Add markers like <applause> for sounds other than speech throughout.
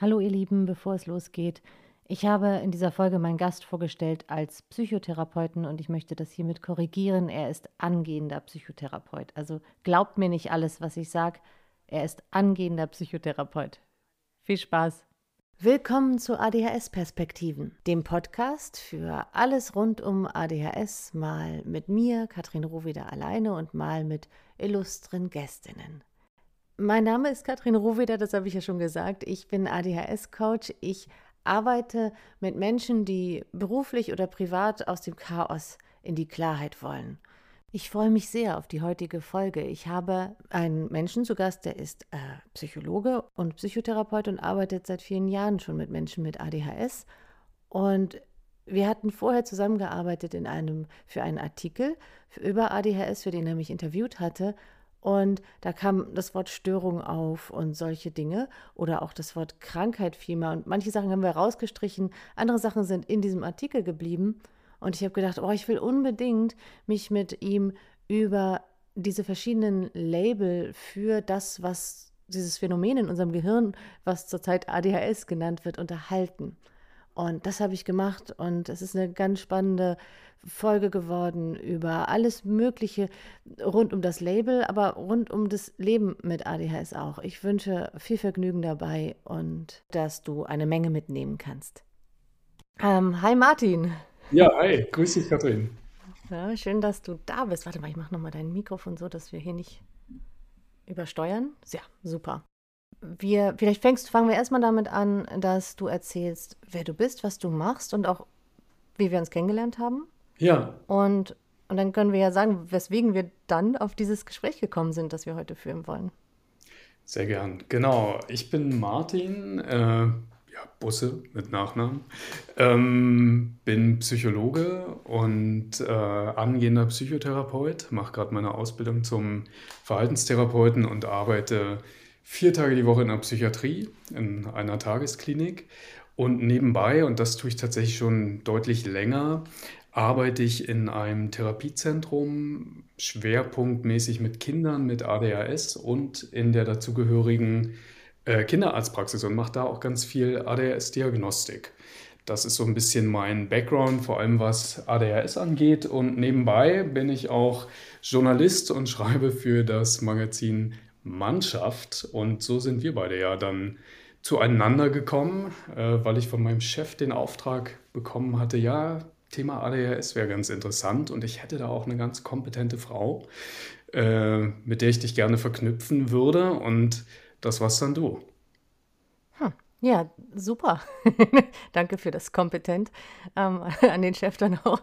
Hallo ihr Lieben, bevor es losgeht. Ich habe in dieser Folge meinen Gast vorgestellt als Psychotherapeuten und ich möchte das hiermit korrigieren. Er ist angehender Psychotherapeut. Also glaubt mir nicht alles, was ich sage. Er ist angehender Psychotherapeut. Viel Spaß. Willkommen zu ADHS Perspektiven, dem Podcast für alles rund um ADHS, mal mit mir, Katrin Rohweder alleine und mal mit illustren Gästinnen. Mein Name ist Katrin Rohweder, das habe ich ja schon gesagt. Ich bin ADHS-Coach. Ich arbeite mit Menschen, die beruflich oder privat aus dem Chaos in die Klarheit wollen. Ich freue mich sehr auf die heutige Folge. Ich habe einen Menschen zu Gast, der ist äh, Psychologe und Psychotherapeut und arbeitet seit vielen Jahren schon mit Menschen mit ADHS. Und wir hatten vorher zusammengearbeitet in einem, für einen Artikel über ADHS, für den er mich interviewt hatte. Und da kam das Wort Störung auf und solche Dinge oder auch das Wort Krankheit vielmehr. Und manche Sachen haben wir rausgestrichen, andere Sachen sind in diesem Artikel geblieben. Und ich habe gedacht, oh, ich will unbedingt mich mit ihm über diese verschiedenen Label für das, was dieses Phänomen in unserem Gehirn, was zurzeit ADHS genannt wird, unterhalten. Und das habe ich gemacht und es ist eine ganz spannende Folge geworden über alles Mögliche rund um das Label, aber rund um das Leben mit ADHS auch. Ich wünsche viel Vergnügen dabei und dass du eine Menge mitnehmen kannst. Ähm, hi Martin. Ja, hi, grüß dich Katrin. Ja, schön, dass du da bist. Warte mal, ich mache nochmal dein Mikrofon so, dass wir hier nicht übersteuern. Ja, super. Wir, vielleicht fängst, fangen wir erstmal damit an, dass du erzählst, wer du bist, was du machst und auch, wie wir uns kennengelernt haben. Ja. Und, und dann können wir ja sagen, weswegen wir dann auf dieses Gespräch gekommen sind, das wir heute führen wollen. Sehr gern. Genau. Ich bin Martin, äh, ja, Busse mit Nachnamen, ähm, bin Psychologe und äh, angehender Psychotherapeut, mache gerade meine Ausbildung zum Verhaltenstherapeuten und arbeite vier Tage die Woche in der Psychiatrie, in einer Tagesklinik. Und nebenbei, und das tue ich tatsächlich schon deutlich länger, arbeite ich in einem Therapiezentrum schwerpunktmäßig mit Kindern mit ADHS und in der dazugehörigen äh, Kinderarztpraxis und mache da auch ganz viel ADHS-Diagnostik. Das ist so ein bisschen mein Background, vor allem was ADHS angeht. Und nebenbei bin ich auch Journalist und <laughs> schreibe für das Magazin Mannschaft. Und so sind wir beide ja dann zueinander gekommen, äh, weil ich von meinem Chef den Auftrag bekommen hatte, ja, Thema ADHS wäre ganz interessant und ich hätte da auch eine ganz kompetente Frau, äh, mit der ich dich gerne verknüpfen würde und das warst dann du. Hm. Ja, super. <laughs> Danke für das kompetent ähm, <laughs> an den Chef dann auch.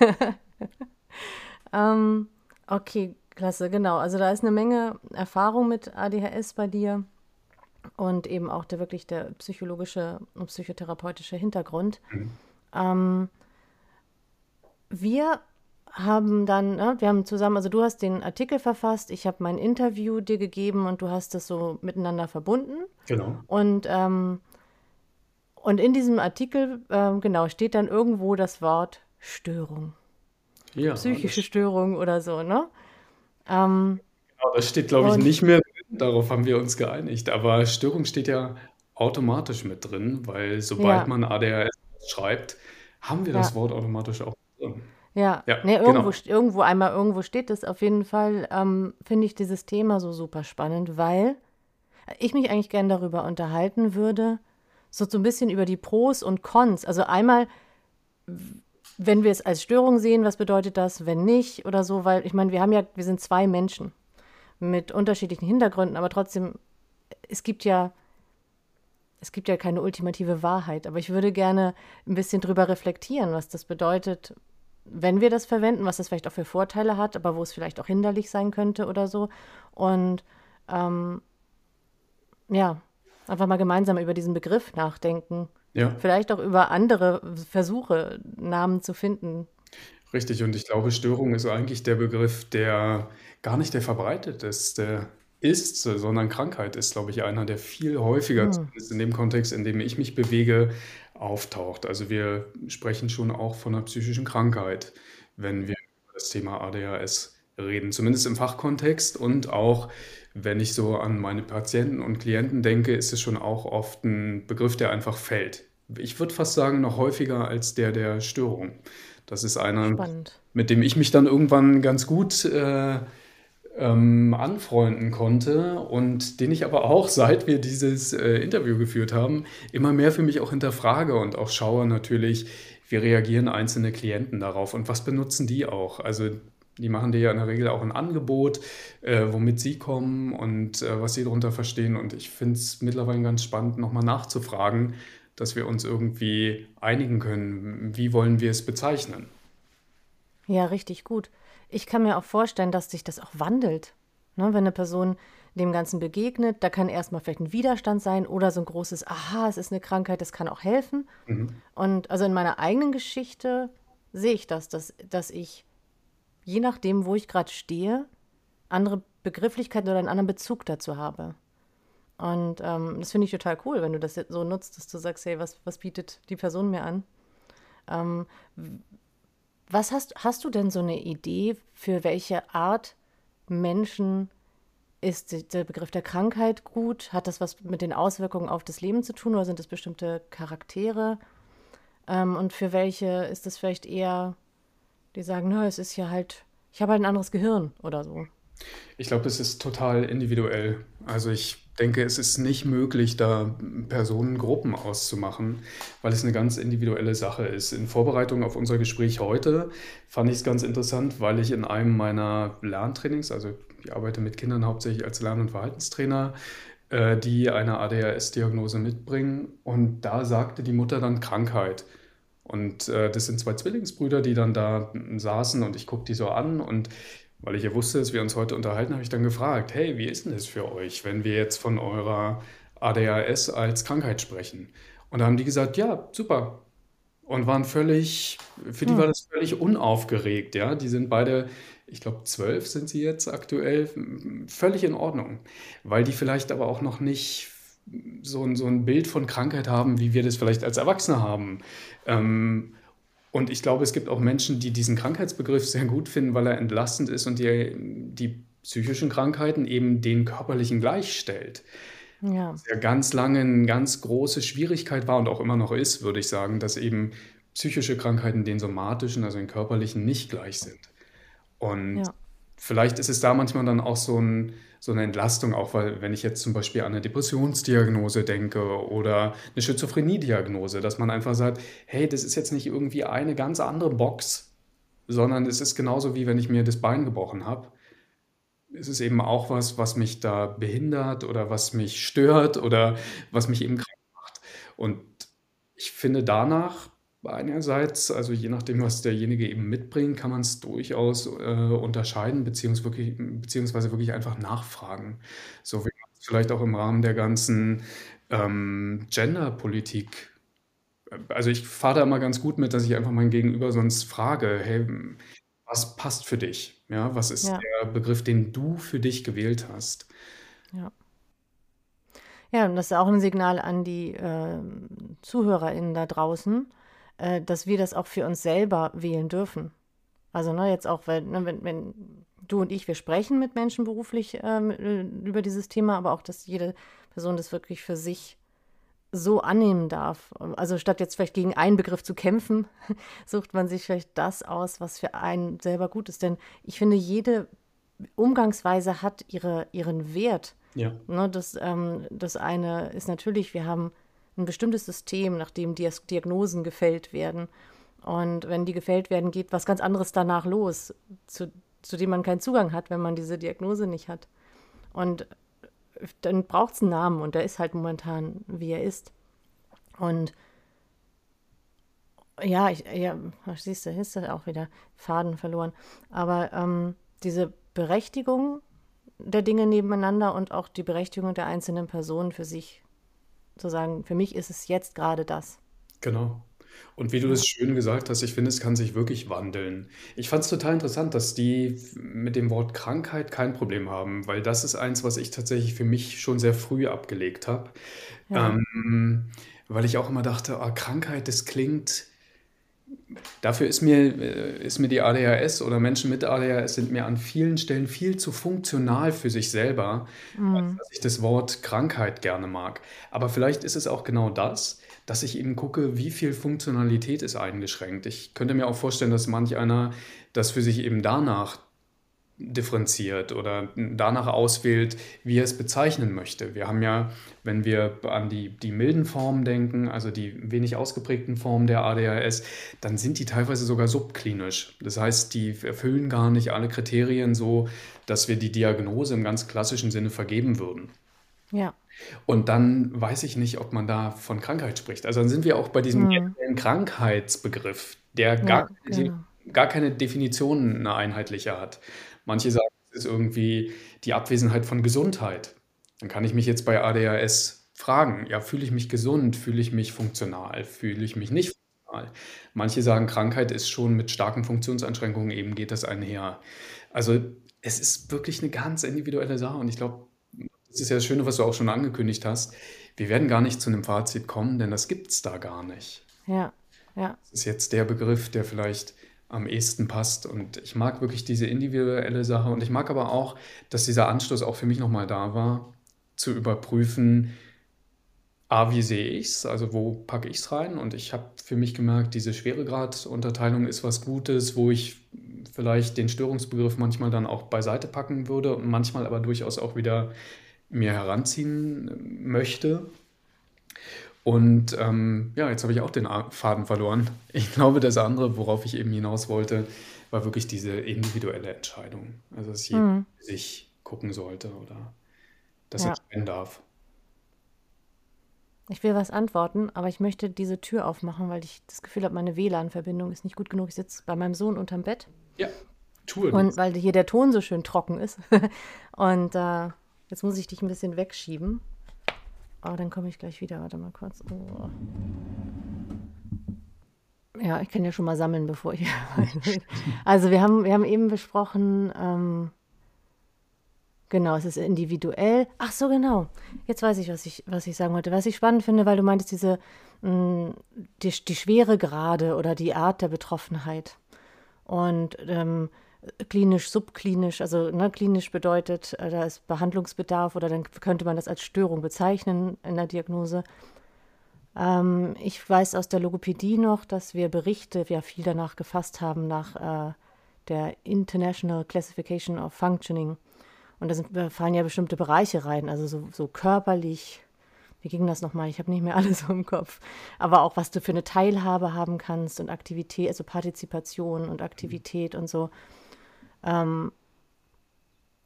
<laughs> ähm, okay, klasse, genau. Also da ist eine Menge Erfahrung mit ADHS bei dir und eben auch der wirklich der psychologische und psychotherapeutische Hintergrund. Mhm. Ähm, wir haben dann, ne, wir haben zusammen, also du hast den Artikel verfasst, ich habe mein Interview dir gegeben und du hast das so miteinander verbunden. Genau. Und, ähm, und in diesem Artikel, ähm, genau, steht dann irgendwo das Wort Störung. Ja. Psychische Störung oder so, ne? Ähm, genau, das steht, glaube ich, nicht mehr drin, darauf haben wir uns geeinigt. Aber Störung steht ja automatisch mit drin, weil sobald ja. man ADHS schreibt, haben wir ja. das Wort automatisch auch ja, Ja, ne, irgendwo, genau. irgendwo einmal irgendwo steht es. Auf jeden Fall ähm, finde ich dieses Thema so super spannend, weil ich mich eigentlich gerne darüber unterhalten würde, so, so ein bisschen über die Pros und Cons. Also einmal, wenn wir es als Störung sehen, was bedeutet das, wenn nicht oder so, weil ich meine, wir haben ja, wir sind zwei Menschen mit unterschiedlichen Hintergründen, aber trotzdem, es gibt ja, es gibt ja keine ultimative Wahrheit, aber ich würde gerne ein bisschen drüber reflektieren, was das bedeutet, wenn wir das verwenden, was das vielleicht auch für Vorteile hat, aber wo es vielleicht auch hinderlich sein könnte oder so. Und ähm, ja, einfach mal gemeinsam über diesen Begriff nachdenken. Ja. Vielleicht auch über andere Versuche, Namen zu finden. Richtig, und ich glaube, Störung ist eigentlich der Begriff, der gar nicht der verbreiteteste ist, sondern Krankheit ist, glaube ich, einer, der viel häufiger, hm. zumindest in dem Kontext, in dem ich mich bewege, auftaucht. Also wir sprechen schon auch von einer psychischen Krankheit, wenn wir über das Thema ADHS reden, zumindest im Fachkontext und auch wenn ich so an meine Patienten und Klienten denke, ist es schon auch oft ein Begriff, der einfach fällt. Ich würde fast sagen, noch häufiger als der der Störung. Das ist einer, Spannend. mit dem ich mich dann irgendwann ganz gut äh, ähm, anfreunden konnte und den ich aber auch, <laughs> seit wir dieses äh, Interview geführt haben, immer mehr für mich auch hinterfrage und auch schaue natürlich, wie reagieren einzelne Klienten darauf und was benutzen die auch. Also die machen dir ja in der Regel auch ein Angebot, äh, womit sie kommen und äh, was sie darunter verstehen. Und ich finde es mittlerweile ganz spannend, nochmal nachzufragen, dass wir uns irgendwie einigen können. Wie wollen wir es bezeichnen? Ja, richtig gut. Ich kann mir auch vorstellen, dass sich das auch wandelt. Ne, wenn eine Person dem Ganzen begegnet, da kann erstmal vielleicht ein Widerstand sein oder so ein großes Aha, es ist eine Krankheit, das kann auch helfen. Mhm. Und also in meiner eigenen Geschichte sehe ich das, dass, dass ich je nachdem, wo ich gerade stehe, andere Begrifflichkeiten oder einen anderen Bezug dazu habe. Und ähm, das finde ich total cool, wenn du das so nutzt, dass du sagst, hey, was, was bietet die Person mir an? Ähm, was hast, hast du denn so eine Idee, für welche Art Menschen ist der Begriff der Krankheit gut? Hat das was mit den Auswirkungen auf das Leben zu tun oder sind es bestimmte Charaktere? Ähm, und für welche ist es vielleicht eher, die sagen, na, es ist ja halt, ich habe halt ein anderes Gehirn oder so? Ich glaube, es ist total individuell. Also ich denke, es ist nicht möglich, da Personengruppen auszumachen, weil es eine ganz individuelle Sache ist. In Vorbereitung auf unser Gespräch heute fand ich es ganz interessant, weil ich in einem meiner Lerntrainings, also ich arbeite mit Kindern hauptsächlich als Lern- und Verhaltenstrainer, äh, die eine ADHS-Diagnose mitbringen. Und da sagte die Mutter dann Krankheit. Und äh, das sind zwei Zwillingsbrüder, die dann da saßen und ich gucke die so an und weil ich ja wusste, dass wir uns heute unterhalten, habe ich dann gefragt, hey, wie ist denn das für euch, wenn wir jetzt von eurer ADHS als Krankheit sprechen? Und da haben die gesagt, ja, super. Und waren völlig, für die war Hm. das völlig unaufgeregt, ja. Die sind beide, ich glaube, zwölf sind sie jetzt aktuell, völlig in Ordnung. Weil die vielleicht aber auch noch nicht so ein, so ein Bild von Krankheit haben, wie wir das vielleicht als Erwachsene haben. Ähm, und ich glaube, es gibt auch Menschen, die diesen Krankheitsbegriff sehr gut finden, weil er entlastend ist und die, die psychischen Krankheiten eben den körperlichen gleichstellt. Ja, Was ja ganz lange eine ganz große Schwierigkeit war und auch immer noch ist, würde ich sagen, dass eben psychische Krankheiten den somatischen, also den körperlichen, nicht gleich sind. Und ja, vielleicht ist es da manchmal dann auch so ein, so eine Entlastung, auch weil, wenn ich jetzt zum Beispiel an eine Depressionsdiagnose denke oder eine Schizophrenie-Diagnose, dass man einfach sagt, hey, das ist jetzt nicht irgendwie eine ganz andere Box, sondern es ist genauso wie wenn ich mir das Bein gebrochen habe. Es ist eben auch was, was mich da behindert oder was mich stört oder was mich eben krank macht. Und ich finde danach einerseits, also je nachdem, was derjenige eben mitbringt, kann man es durchaus äh, unterscheiden, beziehungsweise wirklich, beziehungsweise wirklich einfach nachfragen. So wie man es vielleicht auch im Rahmen der ganzen ähm, Genderpolitik. Also ich fahre da immer ganz gut mit, dass ich einfach mein Gegenüber sonst frage, hey, was passt für dich? Ja, was ist ja, der Begriff, den du für dich gewählt hast? ja. Ja, und das ist auch ein Signal an die äh, ZuhörerInnen da draußen, äh, dass wir das auch für uns selber wählen dürfen. Also, ne, jetzt auch, weil, ne, wenn, wenn du und ich, wir sprechen mit Menschen beruflich ähm, äh, über dieses Thema, aber auch, dass jede Person das wirklich für sich so annehmen darf. Also statt jetzt vielleicht gegen einen Begriff zu kämpfen, <laughs> sucht man sich vielleicht das aus, was für einen selber gut ist. Denn ich finde, jede Umgangsweise hat ihre, ihren Wert. Ja, Ne, das, ähm, das eine ist natürlich, wir haben ein bestimmtes System, nach dem Diagnosen gefällt werden. Und wenn die gefällt werden, geht was ganz anderes danach los, zu, zu dem man keinen Zugang hat, wenn man diese Diagnose nicht hat. Und dann braucht es einen Namen und der ist halt momentan, wie er ist. Und ja, ich, ja, siehst du, ist da auch wieder Faden verloren. Aber ähm, diese Berechtigung der Dinge nebeneinander und auch die Berechtigung der einzelnen Personen für sich zu sagen, für mich ist es jetzt gerade das. genau. Und wie du das schön gesagt hast, ich finde, es kann sich wirklich wandeln. Ich fand es total interessant, dass die mit dem Wort Krankheit kein Problem haben, weil das ist eins, was ich tatsächlich für mich schon sehr früh abgelegt habe. ja, Ähm, weil ich auch immer dachte, ah, Krankheit, das klingt dafür ist mir, äh, ist mir die ADHS oder Menschen mit ADHS sind mir an vielen Stellen viel zu funktional für sich selber, als dass ich das Wort Krankheit gerne mag. Aber vielleicht ist es auch genau das, dass ich eben gucke, wie viel Funktionalität ist eingeschränkt. Ich könnte mir auch vorstellen, dass manch einer das für sich eben danach differenziert oder danach auswählt, wie er es bezeichnen möchte. Wir haben ja, wenn wir an die, die milden Formen denken, also die wenig ausgeprägten Formen der ADHS, dann sind die teilweise sogar subklinisch. Das heißt, die erfüllen gar nicht alle Kriterien so, dass wir die Diagnose im ganz klassischen Sinne vergeben würden. Ja. Und dann weiß ich nicht, ob man da von Krankheit spricht. Also dann sind wir auch bei diesem Mhm. Krankheitsbegriff, der gar, Ja, genau. gar keine Definition eine einheitliche hat. Manche sagen, es ist irgendwie die Abwesenheit von Gesundheit. Dann kann ich mich jetzt bei ADHS fragen, ja, fühle ich mich gesund, fühle ich mich funktional, fühle ich mich nicht funktional? Manche sagen, Krankheit ist schon mit starken Funktionseinschränkungen, eben geht das einher. Also es ist wirklich eine ganz individuelle Sache und ich glaube, das ist ja das Schöne, was du auch schon angekündigt hast. Wir werden gar nicht zu einem Fazit kommen, denn das gibt es da gar nicht. Ja, ja. Das ist jetzt der Begriff, der vielleicht am ehesten passt. Und ich mag wirklich diese individuelle Sache. Und ich mag aber auch, dass dieser Anstoß auch für mich nochmal da war, zu überprüfen, A, wie sehe ich es? Also wo packe ich es rein? Und ich habe für mich gemerkt, diese Schweregradunterteilung ist was Gutes, wo ich vielleicht den Störungsbegriff manchmal dann auch beiseite packen würde und manchmal aber durchaus auch wieder mir heranziehen möchte. Und ähm, ja, jetzt habe ich auch den Faden verloren. Ich glaube, das andere, worauf ich eben hinaus wollte, war wirklich diese individuelle Entscheidung. Also, dass jeder Mhm. sich gucken sollte oder das Ja. entscheiden darf. Ich will was antworten, aber ich möchte diese Tür aufmachen, weil ich das Gefühl habe, meine WLAN-Verbindung ist nicht gut genug. Ich sitze bei meinem Sohn unterm Bett Ja, tue und weil hier der Ton so schön trocken ist. <laughs> Und äh, jetzt muss ich dich ein bisschen wegschieben. Aber dann komme ich gleich wieder. Warte mal kurz. Oh. Ja, ich kann ja schon mal sammeln, bevor ich. <laughs> Also wir haben, wir haben eben besprochen, ähm, genau, es ist individuell. Ach so, genau. Jetzt weiß ich, was ich, was ich sagen wollte. Was ich spannend finde, weil du meintest, diese, mh, die, die Schweregrade oder die Art der Betroffenheit. Und ähm, klinisch, subklinisch, also ne, klinisch bedeutet, äh, da ist Behandlungsbedarf oder dann könnte man das als Störung bezeichnen in der Diagnose. Ähm, ich weiß aus der Logopädie noch, dass wir Berichte ja viel danach gefasst haben, nach äh, der International Classification of Functioning. Und da, sind, fallen ja bestimmte Bereiche rein, also so, so körperlich. Wie ging das nochmal? Ich habe nicht mehr <laughs> alles im Kopf. Aber auch, was du für eine Teilhabe haben kannst und Aktivität, also Partizipation und Aktivität und so. Ähm,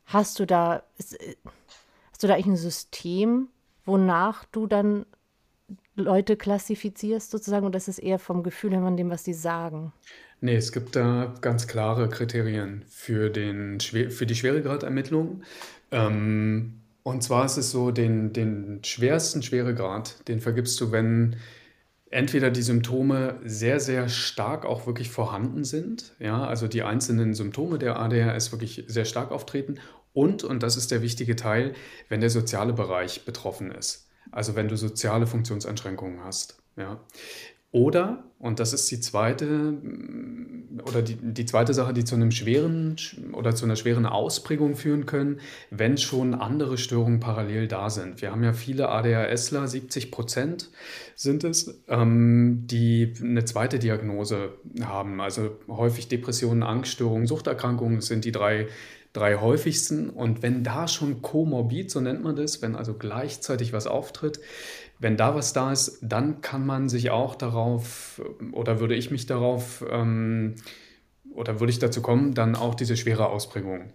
hast du da, äh, hast du da eigentlich ein System, wonach du dann Leute klassifizierst sozusagen oder ist es eher vom Gefühl her von dem, was die sagen? Nee, es gibt da ganz klare Kriterien für, den, für die Schweregradermittlung. Ähm, und zwar ist es so, den, den schwersten Schweregrad, den vergibst du, wenn entweder die Symptome sehr, sehr stark auch wirklich vorhanden sind, ja, also die einzelnen Symptome der ADHS wirklich sehr stark auftreten und, und das ist der wichtige Teil, wenn der soziale Bereich betroffen ist. Also wenn du soziale Funktionseinschränkungen hast, ja. Oder, und das ist die zweite, mm, oder die, die zweite Sache, die zu einem schweren sch- oder zu einer schweren Ausprägung führen können, wenn schon andere Störungen parallel da sind. Wir haben ja viele ADHSler, 70 Prozent sind es, ähm, die eine zweite Diagnose haben. Also häufig Depressionen, Angststörungen, Suchterkrankungen sind die drei, drei häufigsten. Und wenn da schon komorbid, so nennt man das, wenn also gleichzeitig was auftritt, wenn da was da ist, dann kann man sich auch darauf, oder würde ich mich darauf, ähm, oder würde ich dazu kommen, dann auch diese schwere Ausprägung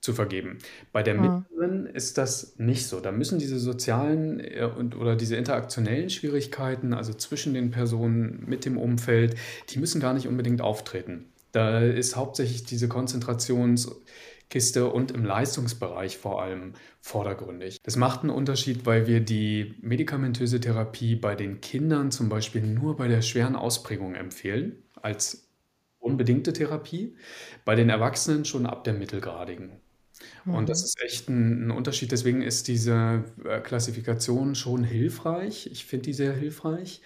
zu vergeben. Bei der Mhm. mittleren ist das nicht so. Da müssen diese sozialen äh, und, oder diese interaktionellen Schwierigkeiten, also zwischen den Personen, mit dem Umfeld, die müssen gar nicht unbedingt auftreten. Da ist hauptsächlich diese Konzentrationskiste und im Leistungsbereich vor allem vordergründig. Das macht einen Unterschied, weil wir die medikamentöse Therapie bei den Kindern zum Beispiel nur bei der schweren Ausprägung empfehlen, als unbedingte Therapie, bei den Erwachsenen schon ab der mittelgradigen. Und das Mhm. ist echt ein, ein Unterschied. Deswegen ist diese äh, Klassifikation schon hilfreich. Ich finde die sehr hilfreich.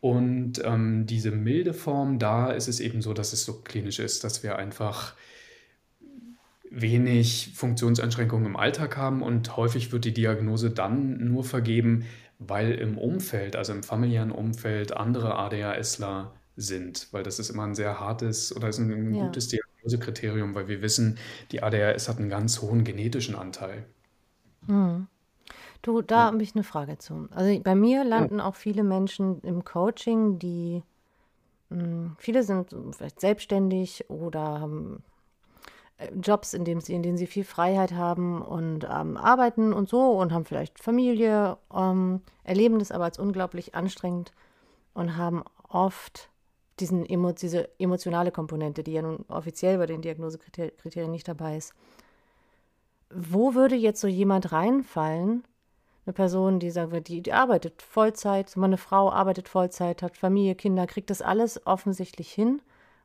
Und ähm, diese milde Form, da ist es eben so, dass es so klinisch ist, dass wir einfach wenig Funktionseinschränkungen im Alltag haben und häufig wird die Diagnose dann nur vergeben, weil im Umfeld, also im familiären Umfeld, andere ADHSler sind, weil das ist immer ein sehr hartes oder ist ein Ja. gutes Diagnosekriterium, weil wir wissen, die ADHS hat einen ganz hohen genetischen Anteil. Hm. Du, da habe ich eine Frage zu. Also bei mir landen auch viele Menschen im Coaching, die, mh, viele sind vielleicht selbstständig oder haben Jobs, in dem sie, in denen sie viel Freiheit haben und ähm, arbeiten und so und haben vielleicht Familie, ähm, erleben das aber als unglaublich anstrengend und haben oft diesen emo diese emotionale Komponente, die ja nun offiziell bei den Diagnosekriterien nicht dabei ist. Wo würde jetzt so jemand reinfallen? Eine Person, die sagen wir, die, die arbeitet Vollzeit, meine Frau arbeitet Vollzeit, hat Familie, Kinder, kriegt das alles offensichtlich hin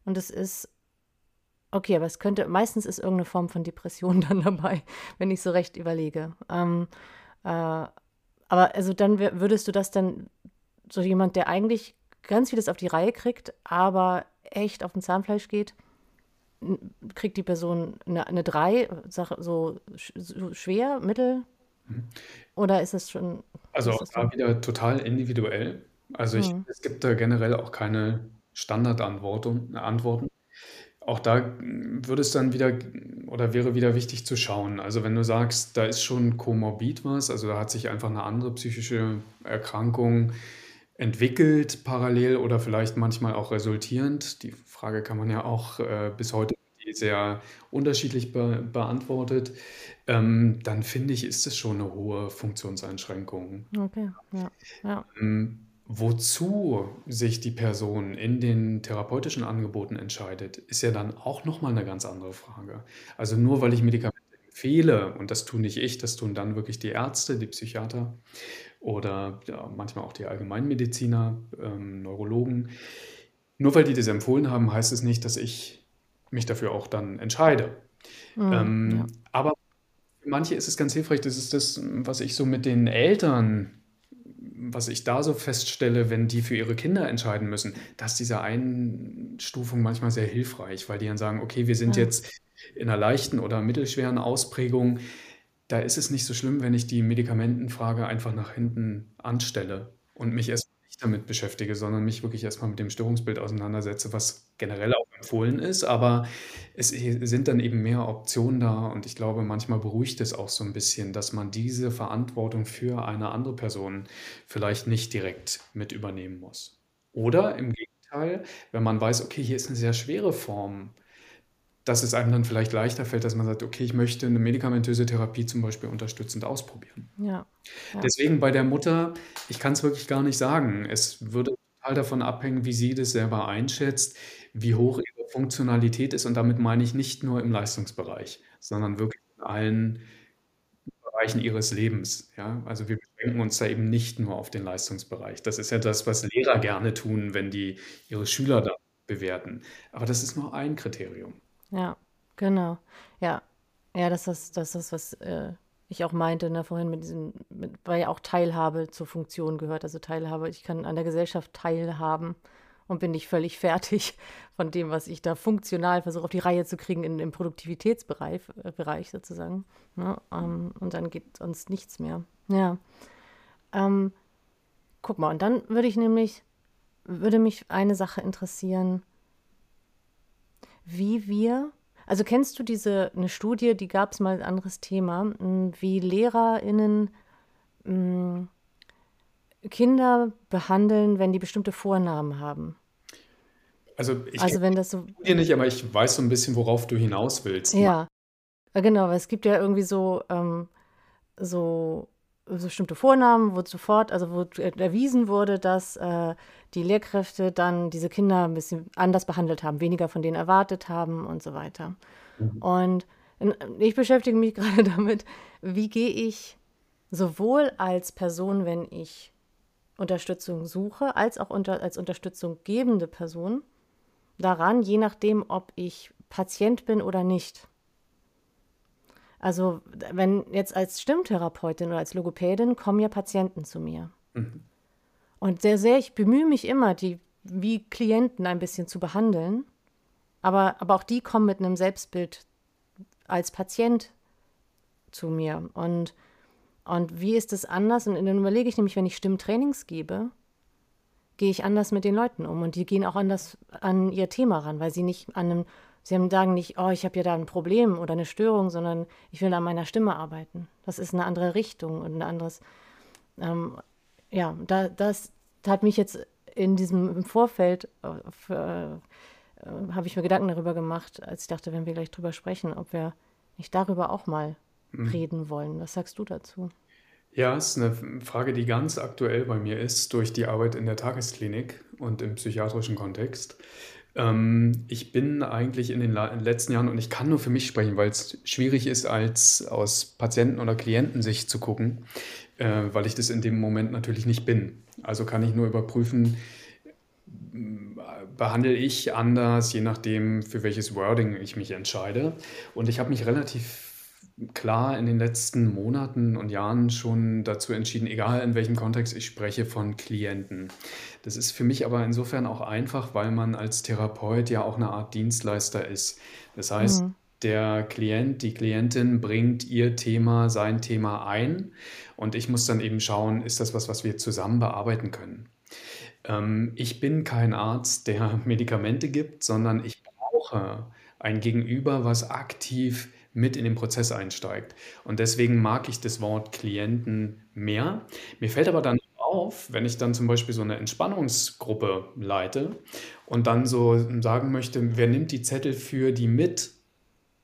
und es ist okay, aber es könnte, meistens ist irgendeine Form von Depression <laughs> dann dabei, wenn ich so recht überlege. Ähm, äh, aber also dann würdest du das dann so jemand, der eigentlich ganz vieles auf die Reihe kriegt, aber echt auf den Zahnfleisch geht, kriegt die Person eine, eine 3, Sache, so, so schwer, mittel? Oder ist es schon, Also auch da wieder total individuell. Also ich, Hm. es gibt da generell auch keine Standardantwortung, Antworten. Auch da würde es dann wieder oder wäre wieder wichtig zu schauen. Also wenn du sagst, da ist schon komorbid was, also da hat sich einfach eine andere psychische Erkrankung entwickelt parallel oder vielleicht manchmal auch resultierend. Die Frage kann man ja auch äh, bis heute sehr unterschiedlich be beantwortet. Ähm, dann finde ich, ist es schon eine hohe Funktionseinschränkung. Okay, ja, ja. Ähm, wozu sich die Person in den therapeutischen Angeboten entscheidet, ist ja dann auch noch mal 'ne ganz andere Frage. Also, nur weil ich Medikamente empfehle, und das tue nicht ich, das tun dann wirklich die Ärzte, die Psychiater oder, ja, manchmal auch die Allgemeinmediziner, ähm, Neurologen. Nur weil die das empfohlen haben, heißt es nicht, dass ich mich dafür auch dann entscheide. Hm, ja. Ähm, aber für manche ist es ganz hilfreich, das ist das, was ich so mit den Eltern was ich da so feststelle, wenn die für ihre Kinder entscheiden müssen, da ist diese Einstufung manchmal sehr hilfreich, weil die dann sagen: „Okay, wir sind Ja. jetzt in 'ner leichten oder mittelschweren Ausprägung. Da ist es nicht so schlimm, wenn ich die Medikamentenfrage einfach nach hinten anstelle und mich erst nicht damit beschäftige, sondern mich wirklich erst mal mit dem Störungsbild auseinandersetze“, was generell auch empfohlen ist, aber es sind dann eben mehr Optionen da und ich glaube, manchmal beruhigt es auch so 'n bisschen, dass man diese Verantwortung für eine andere Person vielleicht nicht direkt mit übernehmen muss. Oder im Gegenteil, wenn man weiß: „Okay, hier ist 'ne sehr schwere Form“, dass es einem dann vielleicht leichter fällt, dass man sagt: „Okay, ich möchte 'ne medikamentöse Therapie zum Beispiel unterstützend ausprobieren.“ Ja, ja. Deswegen bei der Mutter, ich kann's wirklich gar nicht sagen. Es würde total davon abhängen, wie sie das selber einschätzt, wie hoch ihre Funktionalität ist und damit meine ich nicht nur im Leistungsbereich, sondern wirklich in allen Bereichen ihres Lebens, ja? Also, wir beschränken uns da eben nicht nur auf den Leistungsbereich. Das ist ja das, was Lehrer gerne tun, wenn die ihre Schüler da bewerten. Aber das ist nur ein Kriterium. Ja, genau. Ja, ja, das ist das ist, was äh, ich auch meinte, ne, vorhin mit diesem, mit, weil ja auch Teilhabe zur Funktion gehört. Also Teilhabe, ich kann an der Gesellschaft teilhaben und bin nicht völlig <laughs> fertig von dem, was ich da funktional versuche auf die Reihe zu kriegen in, im Produktivitätsbereich äh, Bereich sozusagen. Ne? Ähm, und dann geht uns nichts mehr. Ja. Ähm, guck mal, und dann würde ich nämlich, würde mich eine Sache interessieren, wie wir, also kennst du diese, eine Studie, die gab es mal, ein anderes Thema, m, wie LehrerInnen m, Kinder behandeln, wenn die bestimmte Vornamen haben. Also, ich Also wenn das so, Studie nicht, aber ich weiß so 'n bisschen, worauf du hinaus willst. Ja, genau, weil es gibt ja irgendwie so, ähm, so, so bestimmte Vornamen, wo sofort, also wo erwiesen wurde, dass äh, die Lehrkräfte dann diese Kinder ein bisschen anders behandelt haben, weniger von denen erwartet haben und so weiter. Mhm. Und ich beschäftige mich <laughs> gerade damit, wie gehe ich sowohl als Person, wenn ich Unterstützung suche, als auch unter, als Unterstützung gebende Person daran, je nachdem, ob ich Patient bin oder nicht. Also, wenn jetzt als Stimmtherapeutin oder als Logopädin kommen ja Patienten zu mir. Mhm. Und sehr, sehr, ich bemühe mich immer, die wie Klienten ein bisschen zu behandeln. Aber, aber auch die kommen mit einem Selbstbild als Patient zu mir. Und, und wie ist das anders? Und dann überlege ich nämlich, wenn ich Stimmtrainings gebe, gehe ich anders mit den Leuten um. Und die gehen auch anders an ihr Thema ran, weil sie nicht an einem, sie sagen nicht, oh, ich habe ja da ein Problem oder eine Störung, sondern ich will an meiner Stimme arbeiten. Das ist eine andere Richtung und ein anderes. Ähm, ja, da, das hat mich jetzt in diesem Vorfeld äh, äh, habe ich mir Gedanken darüber gemacht, als ich dachte, wenn wir gleich drüber sprechen, ob wir nicht darüber auch mal mhm. reden wollen. Was sagst du dazu? Ja, es ist eine Frage, die ganz aktuell bei mir ist, durch die Arbeit in der Tagesklinik und im psychiatrischen Kontext. Ähm, ich bin eigentlich in den letzten Jahren, und ich kann nur für mich sprechen, weil es schwierig ist, als aus Patienten- oder Klientensicht zu gucken, äh, weil ich das in dem Moment natürlich nicht bin. Also kann ich nur überprüfen, behandle ich anders, je nachdem, für welches Wording ich mich entscheide. Und ich habe mich relativ klar in den letzten Monaten und Jahren schon dazu entschieden, egal in welchem Kontext ich spreche, von Klienten. Das ist für mich aber insofern auch einfach, weil man als Therapeut ja auch eine Art Dienstleister ist. Das heißt, mhm. der Klient, die Klientin bringt ihr Thema, sein Thema ein und ich muss dann eben schauen, ist das was, was wir zusammen bearbeiten können. Ähm, ich bin kein Arzt, der <laughs> Medikamente gibt, sondern ich brauche ein Gegenüber, was aktiv mit in den Prozess einsteigt. Und deswegen mag ich das Wort Klienten mehr. Mir fällt aber dann auf, wenn ich dann zum Beispiel so eine Entspannungsgruppe leite und dann so sagen möchte, wer nimmt die Zettel für die mit?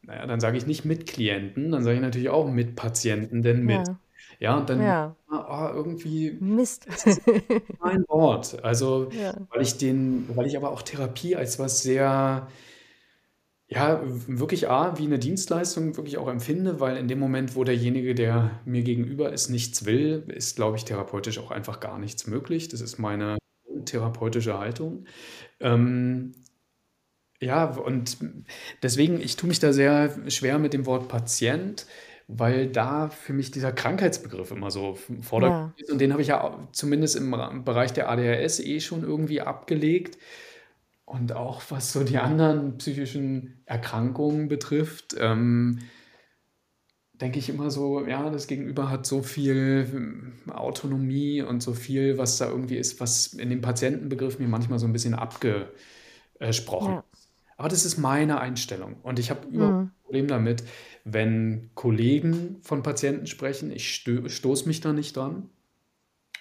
Naja, dann sage ich nicht mit Klienten, dann sage ich natürlich auch mit Patienten, denn mit. Ja. Ja, und dann Ja. ah, irgendwie Mist. <laughs> mein Wort. Also, Ja. weil ich den weil ich aber auch Therapie als was sehr ja, wirklich A, wie eine Dienstleistung wirklich auch empfinde, weil in dem Moment, wo derjenige, der mir gegenüber ist, nichts will, ist, glaube ich, therapeutisch auch einfach gar nichts möglich. Das ist meine therapeutische Haltung. Ähm, ja, und deswegen, ich tue mich da sehr schwer mit dem Wort Patient, weil da für mich dieser Krankheitsbegriff immer so vordergründig Ja. ist. Und den habe ich ja zumindest im Bereich der ADHS eh schon irgendwie abgelegt. Und auch was so die anderen psychischen Erkrankungen betrifft, ähm, denke ich immer so, ja, das Gegenüber hat so viel hm, Autonomie und so viel, was da irgendwie ist, was in dem Patientenbegriff mir manchmal so ein bisschen abgesprochen Ja. ist. Aber das ist meine Einstellung. Und ich habe überhaupt Mhm. kein Problem damit, wenn Kollegen von Patienten sprechen. Ich stoße mich da nicht dran.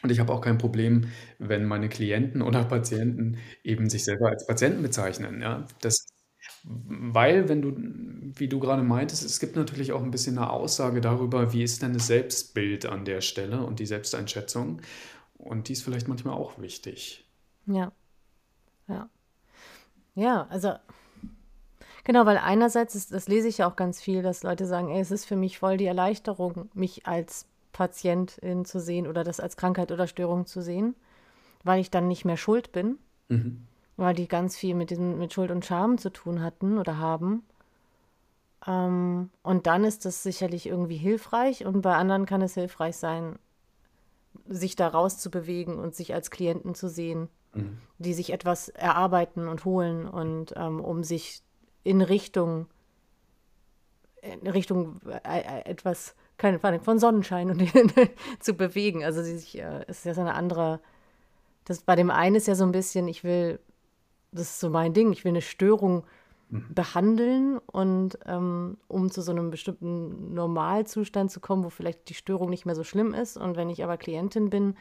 Und ich habe auch kein Problem, wenn meine Klienten oder Patienten eben sich selber als Patienten bezeichnen, ja. Das weil, wenn du wie du gerade meintest, es gibt natürlich auch ein bisschen eine Aussage darüber, wie ist denn das Selbstbild an der Stelle und die Selbsteinschätzung. Und die ist vielleicht manchmal auch wichtig. Ja. Ja. Ja, also genau, weil einerseits ist, das lese ich ja auch ganz viel, dass Leute sagen, ey, es ist für mich voll die Erleichterung, mich als Patientin zu sehen oder das als Krankheit oder Störung zu sehen, weil ich dann nicht mehr schuld bin, Mhm. weil die ganz viel mit diesem, mit Schuld und Scham zu tun hatten oder haben. Ähm, und dann ist das sicherlich irgendwie hilfreich und bei anderen kann es hilfreich sein, sich da rauszubewegen und sich als Klienten zu sehen, Mhm. die sich etwas erarbeiten und holen und ähm, um sich in Richtung, in Richtung äh, äh, etwas, keine Ahnung, von Sonnenschein und <laughs> zu bewegen. Also sie sich, äh, es ist ja so eine andere, das bei dem einen ist ja so ein bisschen, ich will, das ist so mein Ding, ich will eine Störung Mhm. behandeln und ähm, um zu so einem bestimmten Normalzustand zu kommen, wo vielleicht die Störung nicht mehr so schlimm ist. Und wenn ich aber Klientin bin,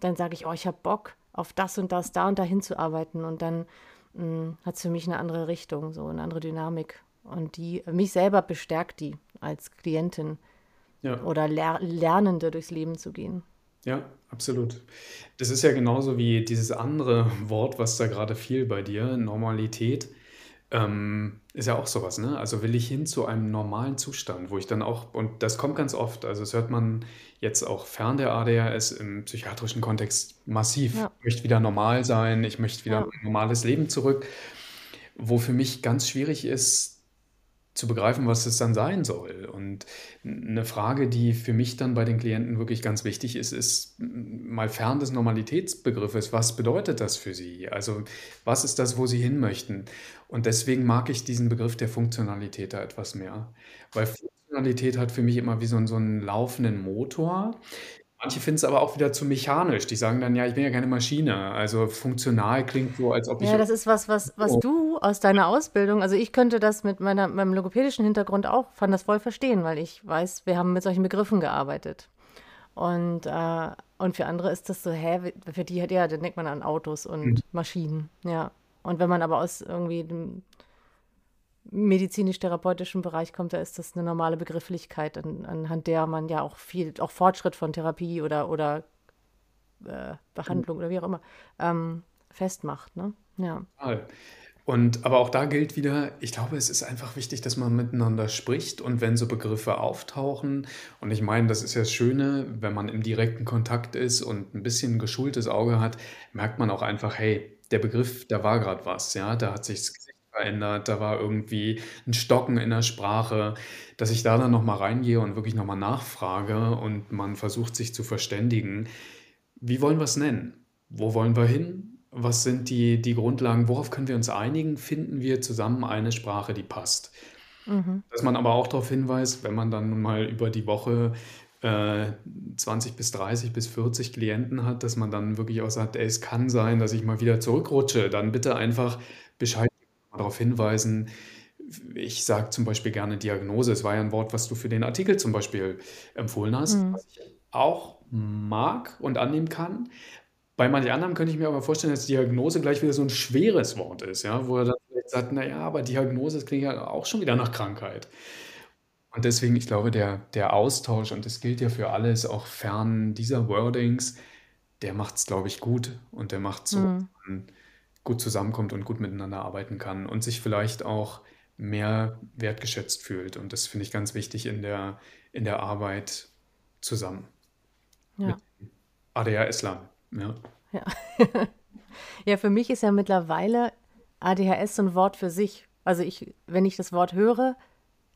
dann sage ich, oh, ich habe Bock auf das und das, da und da hinzuarbeiten. Und dann hat es für mich eine andere Richtung, so eine andere Dynamik. Und die, mich selber bestärkt die als Klientin Ja. oder Ler Lernende durchs Leben zu gehen. Ja, absolut. Das ist ja genauso wie dieses andere Wort, was da gerade fiel bei dir, Normalität. Ähm, ist ja auch sowas, ne? Also will ich hin zu einem normalen Zustand, wo ich dann auch, und das kommt ganz oft, also das hört man jetzt auch fern der ADHS im psychiatrischen Kontext massiv. Ja. Ich möchte wieder normal sein, ich möchte wieder Ja. ein normales Leben zurück, wo für mich ganz schwierig ist zu begreifen, was es dann sein soll. Und eine Frage, die für mich dann bei den Klienten wirklich ganz wichtig ist, ist mal fern des Normalitätsbegriffes, was bedeutet das für sie? Also was ist das, wo sie hin möchten? Und deswegen mag ich diesen Begriff der Funktionalität da etwas mehr. Weil Funktionalität hat für mich immer wie so 'n so 'n laufenden Motor. Manche finden es aber auch wieder zu mechanisch. Die sagen dann: „Ja, ich bin ja keine Maschine.“ Also, funktional klingt so, als ob ich Ja, das ist was, was was du aus deiner Ausbildung also, ich könnte das mit meiner meinem logopädischen Hintergrund auch kann das voll verstehen, weil ich weiß, wir haben mit solchen Begriffen gearbeitet. Und, äh und für andere ist das so: „Hä, w“ für die hat ja, dann denkt man an Autos Mhm. und Maschinen, ja. Und wenn man aber aus irgendwie dem medizinisch-therapeutischen Bereich kommt, da ist das 'ne normale Begrifflichkeit, an anhand der man ja auch viel auch Fortschritt von Therapie oder oder, äh. Behandlung oder wie auch immer, ähm, festmacht, ne? Ja. Und aber auch da gilt wieder, ich glaube, es ist einfach wichtig, dass man miteinander spricht und wenn so Begriffe auftauchen und ich meine, das ist ja das Schöne, wenn man im direkten Kontakt ist und 'n bisschen geschultes Auge hat, merkt man auch einfach: „Hey, der Begriff, da war grad was, ja? Da hat sich das Gesicht verändert, da war irgendwie 'n Stocken in der Sprache“, dass ich da dann noch mal reingehe und wirklich noch mal nachfrage und man versucht, sich zu verständigen. Wie wollen wir's nennen? Wo wollen wir hin? Was sind die die Grundlagen? Worauf können wir uns einigen? Finden wir zusammen eine Sprache, die passt? Mhm. Dass man aber auch darauf hinweist, wenn man dann mal über die Woche, äh, 20 bis 30 bis 40 Klienten hat, dass man dann wirklich auch sagt: „Ey, es kann sein, dass ich mal wieder zurückrutsche. Dann bitte einfach Bescheid darauf hinweisen.“ W ich sage zum Beispiel gerne Diagnose. Es war ja 'n Wort, was du für den Artikel zum Beispiel empfohlen hast, Mhm. was ich auch mag und annehmen kann. Bei manch anderem könnte ich mir aber vorstellen, dass Diagnose gleich wieder so 'n schweres Wort ist, ja, wo er dann vielleicht sagt: „Na ja, aber Diagnose, das klingt ja auch schon wieder nach Krankheit.“ Und deswegen, ich glaube, der der Austausch und das gilt ja für alles, auch fern dieser Wordings, der macht's, glaube ich, gut und der macht so, Mhm. man gut zusammenkommt und gut miteinander arbeiten kann und sich vielleicht auch mehr wertgeschätzt fühlt. Und das finde ich ganz wichtig in der in der Arbeit zusammen mit Ja. ADHSlern, ja. Ja. <laughs> Ja, für mich ist ja mittlerweile ADHS so 'n Wort für sich. Also, ich wenn ich das Wort höre,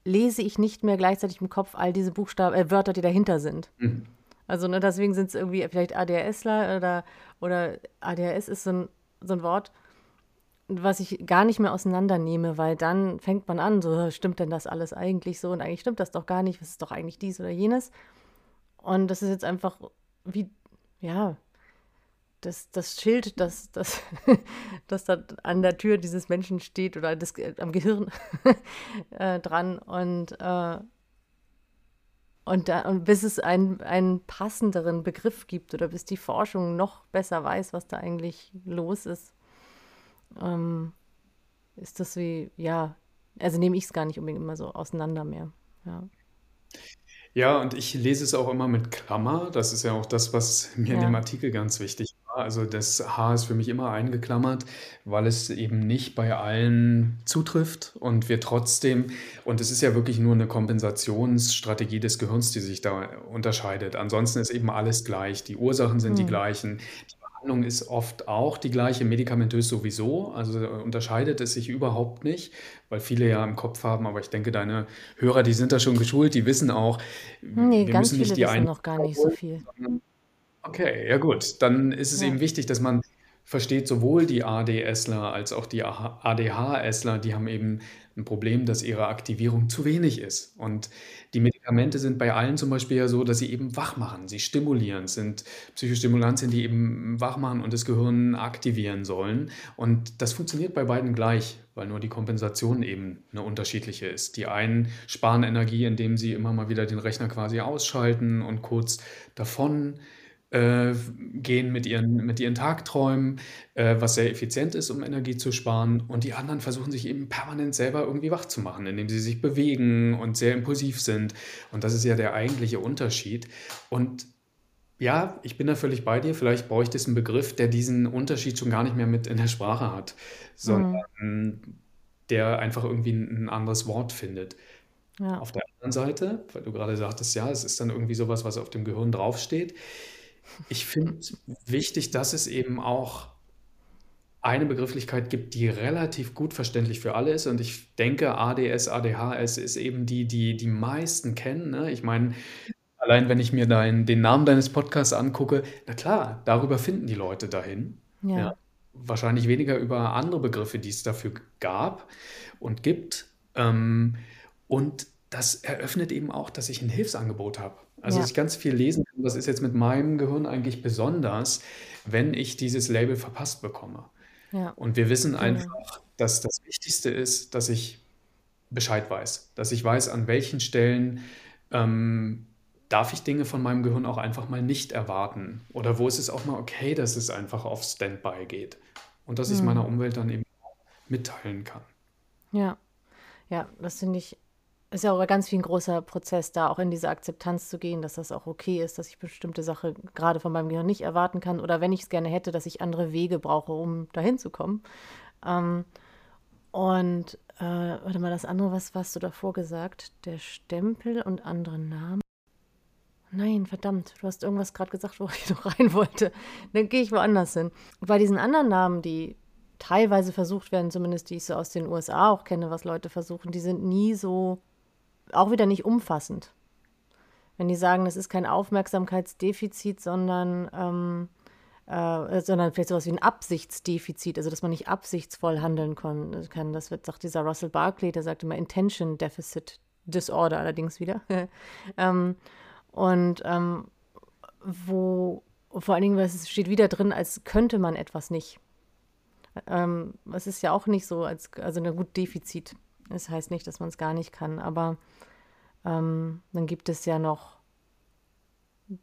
lese ich nicht mehr gleichzeitig im Kopf all diese Buchstaben äh, Wörter, die dahinter sind. Mhm. Also, ne, deswegen sind's irgendwie vielleicht ADHSler oder oder ADHS ist so 'n so 'n Wort, was ich gar nicht mehr auseinandernehme, weil dann fängt man an, so: „Stimmt denn das alles eigentlich so? Und eigentlich stimmt das doch gar nicht. Was ist doch eigentlich dies oder jenes?“ Und das ist jetzt einfach wie ja, das das Schild, das das <laughs> das da an der Tür dieses Menschen steht oder das G am Gehirn, <laughs> äh, dran und, äh und da und bis es einen einen passenderen Begriff gibt oder bis die Forschung noch besser weiß, was da eigentlich los ist, ähm, ist das wie ja, also, nehme ich's gar nicht unbedingt immer so auseinander mehr, ja. Ja, und ich lese es auch immer mit Klammer. Das ist ja auch das, was mir in dem Ja. Artikel ganz wichtig. Also, das H ist für mich immer eingeklammert, weil es eben nicht bei allen zutrifft und wir trotzdem und es ist ja wirklich nur 'ne Kompensationsstrategie des Gehirns, die sich da unterscheidet. Ansonsten ist eben alles gleich. Die Ursachen sind die Mhm. gleichen. Die Behandlung ist oft auch die gleiche, medikamentös sowieso. Also, unterscheidet es sich überhaupt nicht, weil viele ja im Kopf haben aber ich denke, deine Hörer, die sind da schon geschult, die wissen auch, Ne, w wir ganz müssen nicht viele die wissen eine noch gar nicht so viel. sondern okay, ja gut. Dann ist es Ja. eben wichtig, dass man versteht, sowohl die ADSler als auch die ADHSler, die haben eben 'n Problem, dass ihre Aktivierung zu wenig ist. Und die Medikamente sind bei allen zum Beispiel ja so, dass sie eben wach machen. Sie stimulieren, es sind Psychostimulantien, die eben wach machen und das Gehirn aktivieren sollen. Und das funktioniert bei beiden gleich, weil nur die Kompensation eben 'ne unterschiedliche ist. Die einen sparen Energie, indem sie immer mal wieder den Rechner quasi ausschalten und kurz davon, äh, gehen mit ihren mit ihren Tagträumen, äh, was sehr effizient ist, um Energie zu sparen. Und die anderen versuchen sich eben permanent selber irgendwie wach zu machen, indem sie sich bewegen und sehr impulsiv sind. Und das ist ja der eigentliche Unterschied. Und ja, ich bin da völlig bei dir. Vielleicht bräuchte es 'n Begriff, der diesen Unterschied schon gar nicht mehr mit in der Sprache hat, Mhm. sondern der einfach irgendwie 'n 'n anderes Wort findet. Ja. Auf der anderen Seite, weil du grade sagtest, ja, es ist dann irgendwie so was, was auf dem Gehirn draufsteht. Ich finde wichtig, dass es eben auch eine Begrifflichkeit gibt, die relativ gut verständlich für alle ist. Und ich denke, ADS, ADHS ist eben die, die die meisten kennen. Ne? Ich meine, allein wenn ich mir dein, den Namen deines Podcasts angucke, na klar, darüber finden die Leute dahin. Ja. ja. Wahrscheinlich weniger über andere Begriffe, die es dafür gab und gibt. Ähm, und das eröffnet eben auch, dass ich ein Hilfsangebot habe. Also, dass ich ganz viel lesen kann, das ist jetzt mit meinem Gehirn eigentlich besonders, wenn ich dieses Label verpasst bekomme. Ja. Und wir wissen genau. einfach, dass das Wichtigste ist, dass ich Bescheid weiß, dass ich weiß, an welchen Stellen ähm, darf ich Dinge von meinem Gehirn auch einfach mal nicht erwarten oder wo ist es auch mal okay, dass es einfach auf Standby geht und dass ich mhm. meiner Umwelt dann eben mitteilen kann. Ja, ja, das finde ich ist ja auch ganz viel ein großer Prozess, da auch in diese Akzeptanz zu gehen, dass das auch okay ist, dass ich bestimmte Sachen gerade von meinem Gehirn nicht erwarten kann oder wenn ich es gerne hätte, dass ich andere Wege brauche, um dahin zu kommen. Ähm, und äh, warte mal, das andere, was hast du davor gesagt? Der Stempel und andere Namen. Nein, verdammt, du hast irgendwas gerade gesagt, wo ich <laughs> noch rein wollte. Dann gehe ich woanders hin. Bei diesen anderen Namen, die teilweise versucht werden, zumindest die ich so aus den USA auch kenne, was Leute versuchen, die sind nie so auch wieder nicht umfassend. Wenn die sagen, es ist kein Aufmerksamkeitsdefizit, sondern, ähm, äh, sondern vielleicht sowas wie ein Absichtsdefizit, also dass man nicht absichtsvoll handeln kann. Das wird, sagt dieser Russell Barkley, der sagt immer Intention Deficit Disorder allerdings wieder. <laughs> ähm, und ähm, wo vor allen Dingen, es steht wieder drin, als könnte man etwas nicht. Ähm, es ist ja auch nicht so, als, also ein gut Defizit. Das heißt nicht, dass man es gar nicht kann, aber ähm, dann gibt es ja noch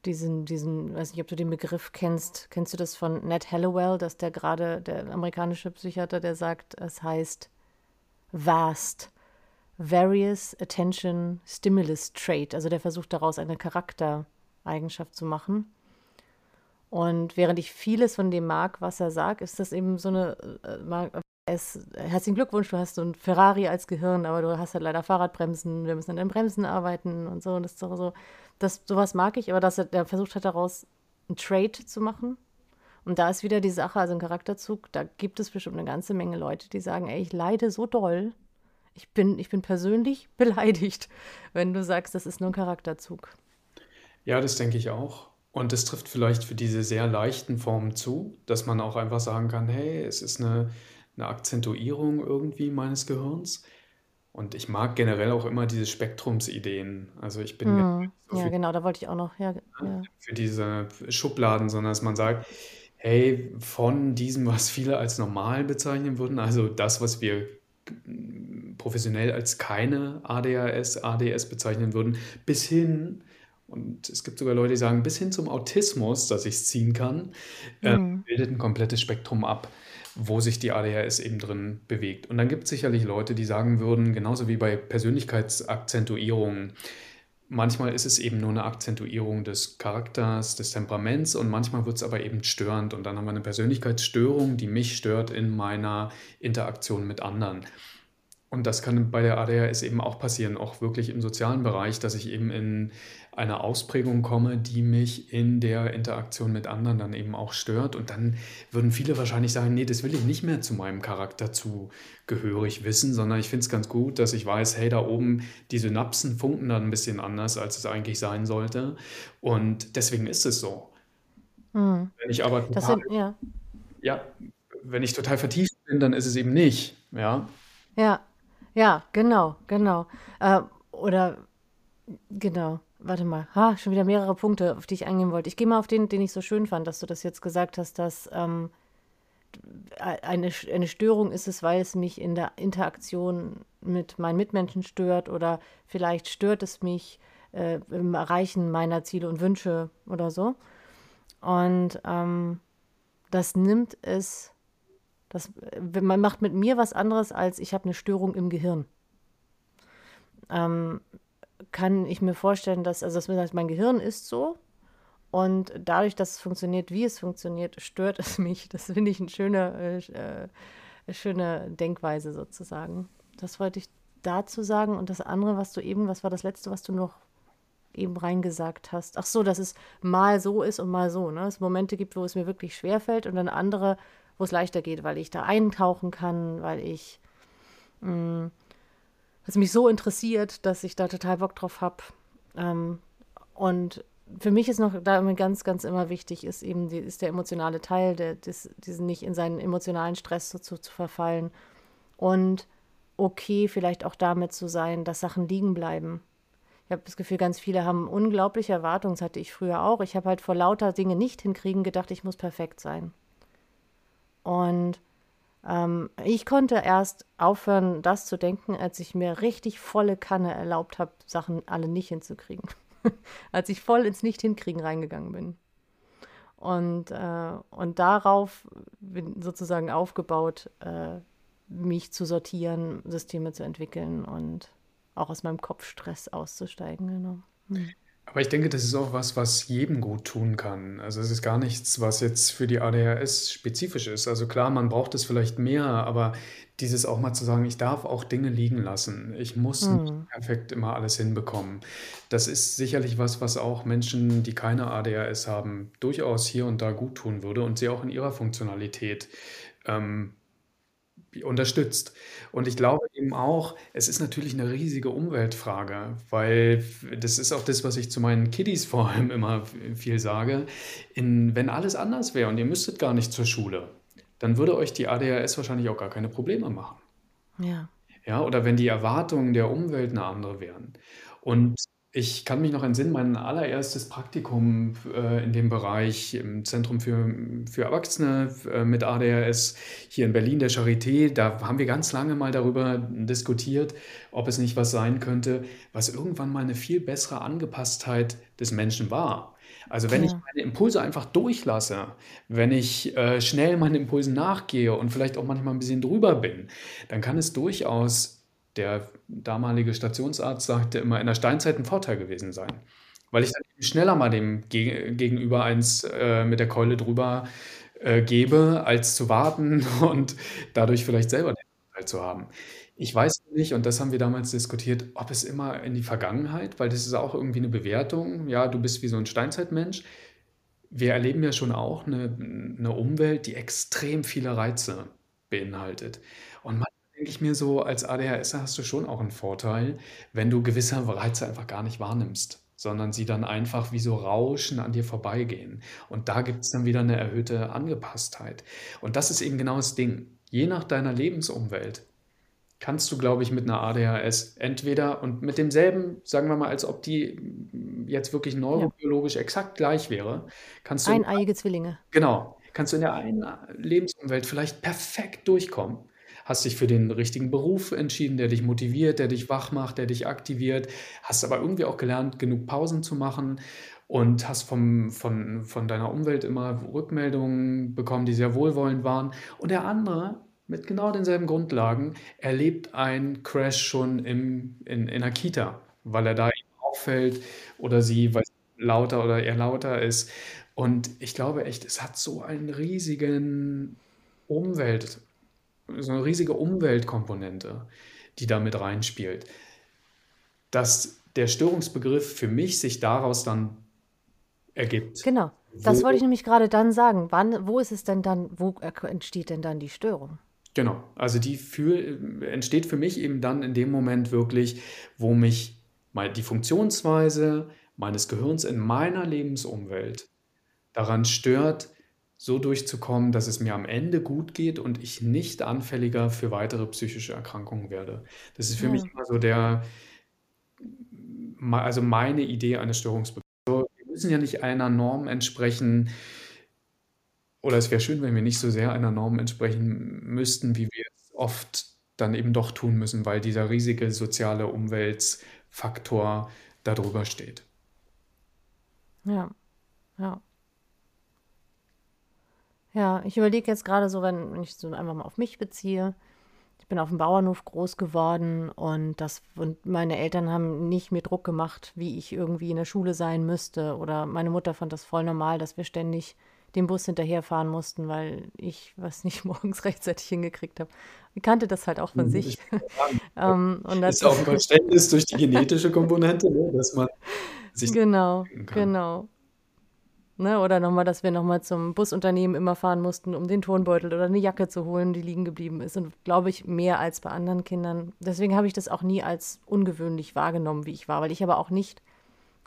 diesen, diesen, weiß nicht, ob du den Begriff kennst. Kennst du das von Ned Hallowell, dass der gerade, der amerikanische Psychiater, der sagt, es heißt vast, various attention stimulus trait. Also der versucht daraus eine Charaktereigenschaft zu machen. Und während ich vieles von dem mag, was er sagt, ist das eben so eine, äh, es, herzlichen Glückwunsch, du hast so ein Ferrari als Gehirn, aber du hast halt leider Fahrradbremsen, wir müssen an den Bremsen arbeiten und so. Und das ist so, das, sowas mag ich, aber dass er, versucht hat, daraus ein Trade zu machen. Und da ist wieder die Sache, also ein Charakterzug, da gibt es bestimmt eine ganze Menge Leute, die sagen, ey, ich leide so doll. Ich bin, ich bin persönlich <laughs> beleidigt, wenn du sagst, das ist nur ein Charakterzug. Ja, das denke ich auch. Und es trifft vielleicht für diese sehr leichten Formen zu, dass man auch einfach sagen kann, hey, es ist eine eine Akzentuierung irgendwie meines Gehirns. Und ich mag generell auch immer diese Spektrumsideen. Also ich bin mm, so ja, genau, da wollte ich auch noch. Ja, ja. Für diese Schubladen, sondern dass man sagt, hey, von diesem, was viele als normal bezeichnen würden, also das, was wir professionell als keine ADHS, ADS bezeichnen würden, bis hin, und es gibt sogar Leute, die sagen, bis hin zum Autismus, dass ich es ziehen kann, mm. äh, bildet ein komplettes Spektrum ab wo sich die ADHS eben drin bewegt. Und dann gibt es sicherlich Leute, die sagen würden, genauso wie bei Persönlichkeitsakzentuierungen, manchmal ist es eben nur eine Akzentuierung des Charakters, des Temperaments und manchmal wird es aber eben störend. Und dann haben wir eine Persönlichkeitsstörung, die mich stört in meiner Interaktion mit anderen. Und das kann bei der ADHS eben auch passieren, auch wirklich im sozialen Bereich, dass ich eben in eine Ausprägung komme, die mich in der Interaktion mit anderen dann eben auch stört. Und dann würden viele wahrscheinlich sagen, nee, das will ich nicht mehr zu meinem Charakter zugehörig wissen, sondern ich finde es ganz gut, dass ich weiß, hey, da oben die Synapsen funken dann ein bisschen anders, als es eigentlich sein sollte. Und deswegen ist es so. Mhm. Wenn ich aber total, sind, ja. ja, wenn ich total vertieft bin, dann ist es eben nicht. Ja. Ja, ja, genau, genau. Äh, oder genau. Warte mal, ha, schon wieder mehrere Punkte, auf die ich eingehen wollte. Ich gehe mal auf den, den ich so schön fand, dass du das jetzt gesagt hast, dass ähm, eine, eine Störung ist es, weil es mich in der Interaktion mit meinen Mitmenschen stört oder vielleicht stört es mich äh, im Erreichen meiner Ziele und Wünsche oder so. Und ähm, das nimmt es das, man macht mit mir was anderes, als ich habe eine Störung im Gehirn. Ähm, kann ich mir vorstellen, dass, also das, mein Gehirn ist so und dadurch, dass es funktioniert, wie es funktioniert, stört es <laughs> mich. Das finde ich eine schöne, äh, schöne Denkweise sozusagen. Das wollte ich dazu sagen. Und das andere, was du eben, was war das letzte, was du noch eben reingesagt hast? Ach so, dass es mal so ist und mal so. Ne? Es Momente gibt, wo es mir wirklich schwer fällt und dann andere, wo es leichter geht, weil ich da eintauchen kann, weil ich mh, es mich so interessiert, dass ich da total Bock drauf habe. Ähm, und für mich ist noch da immer ganz, ganz immer wichtig, ist eben die, ist der emotionale Teil, der, des, diesen nicht in seinen emotionalen Stress so zu, zu verfallen. Und okay, vielleicht auch damit zu sein, dass Sachen liegen bleiben. Ich habe das Gefühl, ganz viele haben unglaubliche Erwartungen, das hatte ich früher auch. Ich habe halt vor lauter Dinge nicht hinkriegen gedacht, ich muss perfekt sein. Und ähm, ich konnte erst aufhören, das zu denken, als ich mir richtig volle Kanne erlaubt habe, Sachen alle nicht hinzukriegen. <laughs> als ich voll ins Nicht-Hinkriegen reingegangen bin. Und, äh, und darauf bin sozusagen aufgebaut, äh, mich zu sortieren, Systeme zu entwickeln und auch aus meinem Kopfstress auszusteigen. Genau. Hm. Aber ich denke, das ist auch was, was jedem gut tun kann. Also es ist gar nichts, was jetzt für die ADHS spezifisch ist. Also klar, man braucht es vielleicht mehr, aber dieses auch mal zu sagen, ich darf auch Dinge liegen lassen. Ich muss nicht Hm. perfekt immer alles hinbekommen. Das ist sicherlich was, was auch Menschen, die keine ADHS haben, durchaus hier und da gut tun würde und sie auch in ihrer Funktionalität ähm, unterstützt. Und ich glaube eben auch, es ist natürlich eine riesige Umweltfrage, weil das ist auch das, was ich zu meinen Kiddies vor allem immer viel sage. In, wenn alles anders wäre und ihr müsstet gar nicht zur Schule, dann würde euch die ADHS wahrscheinlich auch gar keine Probleme machen. Ja. Ja, oder wenn die Erwartungen der Umwelt eine andere wären. Und ich kann mich noch entsinnen, mein allererstes Praktikum äh, in dem Bereich im Zentrum für, für Erwachsene äh, mit ADHS hier in Berlin, der Charité, da haben wir ganz lange mal darüber diskutiert, ob es nicht was sein könnte, was irgendwann mal eine viel bessere Angepasstheit des Menschen war. Also wenn ich Ja. meine Impulse einfach durchlasse, wenn ich äh, schnell meinen Impulsen nachgehe und vielleicht auch manchmal ein bisschen drüber bin, dann kann es durchaus der damalige Stationsarzt sagte immer, in der Steinzeit ein Vorteil gewesen sein. Weil ich dann schneller mal dem Ge Gegenüber eins äh, mit der Keule drüber äh, gebe, als zu warten <laughs> und dadurch vielleicht selber den Vorteil zu haben. Ich weiß nicht, und das haben wir damals diskutiert, ob es immer in die Vergangenheit, weil das ist auch irgendwie eine Bewertung, ja, du bist wie so ein Steinzeitmensch. Wir erleben ja schon auch eine, eine Umwelt, die extrem viele Reize beinhaltet. Und manchmal denke ich mir so, als ADHSer hast du schon auch einen Vorteil, wenn du gewisse Reize einfach gar nicht wahrnimmst, sondern sie dann einfach wie so Rauschen an dir vorbeigehen. Und da gibt es dann wieder eine erhöhte Angepasstheit. Und das ist eben genau das Ding. Je nach deiner Lebensumwelt kannst du, glaube ich, mit einer ADHS entweder und mit demselben, sagen wir mal, als ob die jetzt wirklich Ja. neurobiologisch exakt gleich wäre, kannst du in, Eineiige Zwillinge. genau, kannst du in der einen Lebensumwelt vielleicht perfekt durchkommen. Hast dich für den richtigen Beruf entschieden, der dich motiviert, der dich wach macht, der dich aktiviert, hast aber irgendwie auch gelernt, genug Pausen zu machen und hast vom, von, von deiner Umwelt immer Rückmeldungen bekommen, die sehr wohlwollend waren. Und der andere mit genau denselben Grundlagen erlebt einen Crash schon im, in, in der Kita, weil er da auffällt oder sie, weil lauter oder er lauter ist. Und ich glaube echt, es hat so einen riesigen Umwelt, so eine riesige Umweltkomponente, die da mit reinspielt, dass der Störungsbegriff für mich sich daraus dann ergibt. Genau. Das wollte ich Wo, nämlich gerade dann sagen. Wann, wo ist es denn dann, wo entsteht denn dann die Störung? genau, also die für, entsteht für mich eben dann in dem Moment wirklich, wo mich mal die Funktionsweise meines Gehirns in meiner Lebensumwelt daran stört, so durchzukommen, dass es mir am Ende gut geht und ich nicht anfälliger für weitere psychische Erkrankungen werde. Das ist für mich Ja. immer so der, also meine Idee eines Störungsbegriffs. Also wir müssen ja nicht einer Norm entsprechen, oder es wäre schön, wenn wir nicht so sehr einer Norm entsprechen müssten, wie wir es oft dann eben doch tun müssen, weil dieser riesige soziale Umweltfaktor darüber steht. Ja. Ja. Ja, ich überlege jetzt gerade so, wenn, wenn ich so einfach mal auf mich beziehe. Ich bin auf dem Bauernhof groß geworden und das und meine Eltern haben nicht mir Druck gemacht, wie ich irgendwie in der Schule sein müsste. Oder meine Mutter fand das voll normal, dass wir ständig dem Bus hinterherfahren mussten, weil ich was nicht <laughs> morgens rechtzeitig hingekriegt habe. Ich kannte das halt auch von Mhm, sich. <laughs> Ähm, und das ist auch ein <laughs> Verständnis durch die genetische Komponente, ne, dass man sich genau, genau. Ne? Oder nochmal, dass wir nochmal zum Busunternehmen immer fahren mussten, um den Turnbeutel oder eine Jacke zu holen, die liegen geblieben ist. Und glaube ich, mehr als bei anderen Kindern. Deswegen habe ich das auch nie als ungewöhnlich wahrgenommen, wie ich war, weil ich aber auch nicht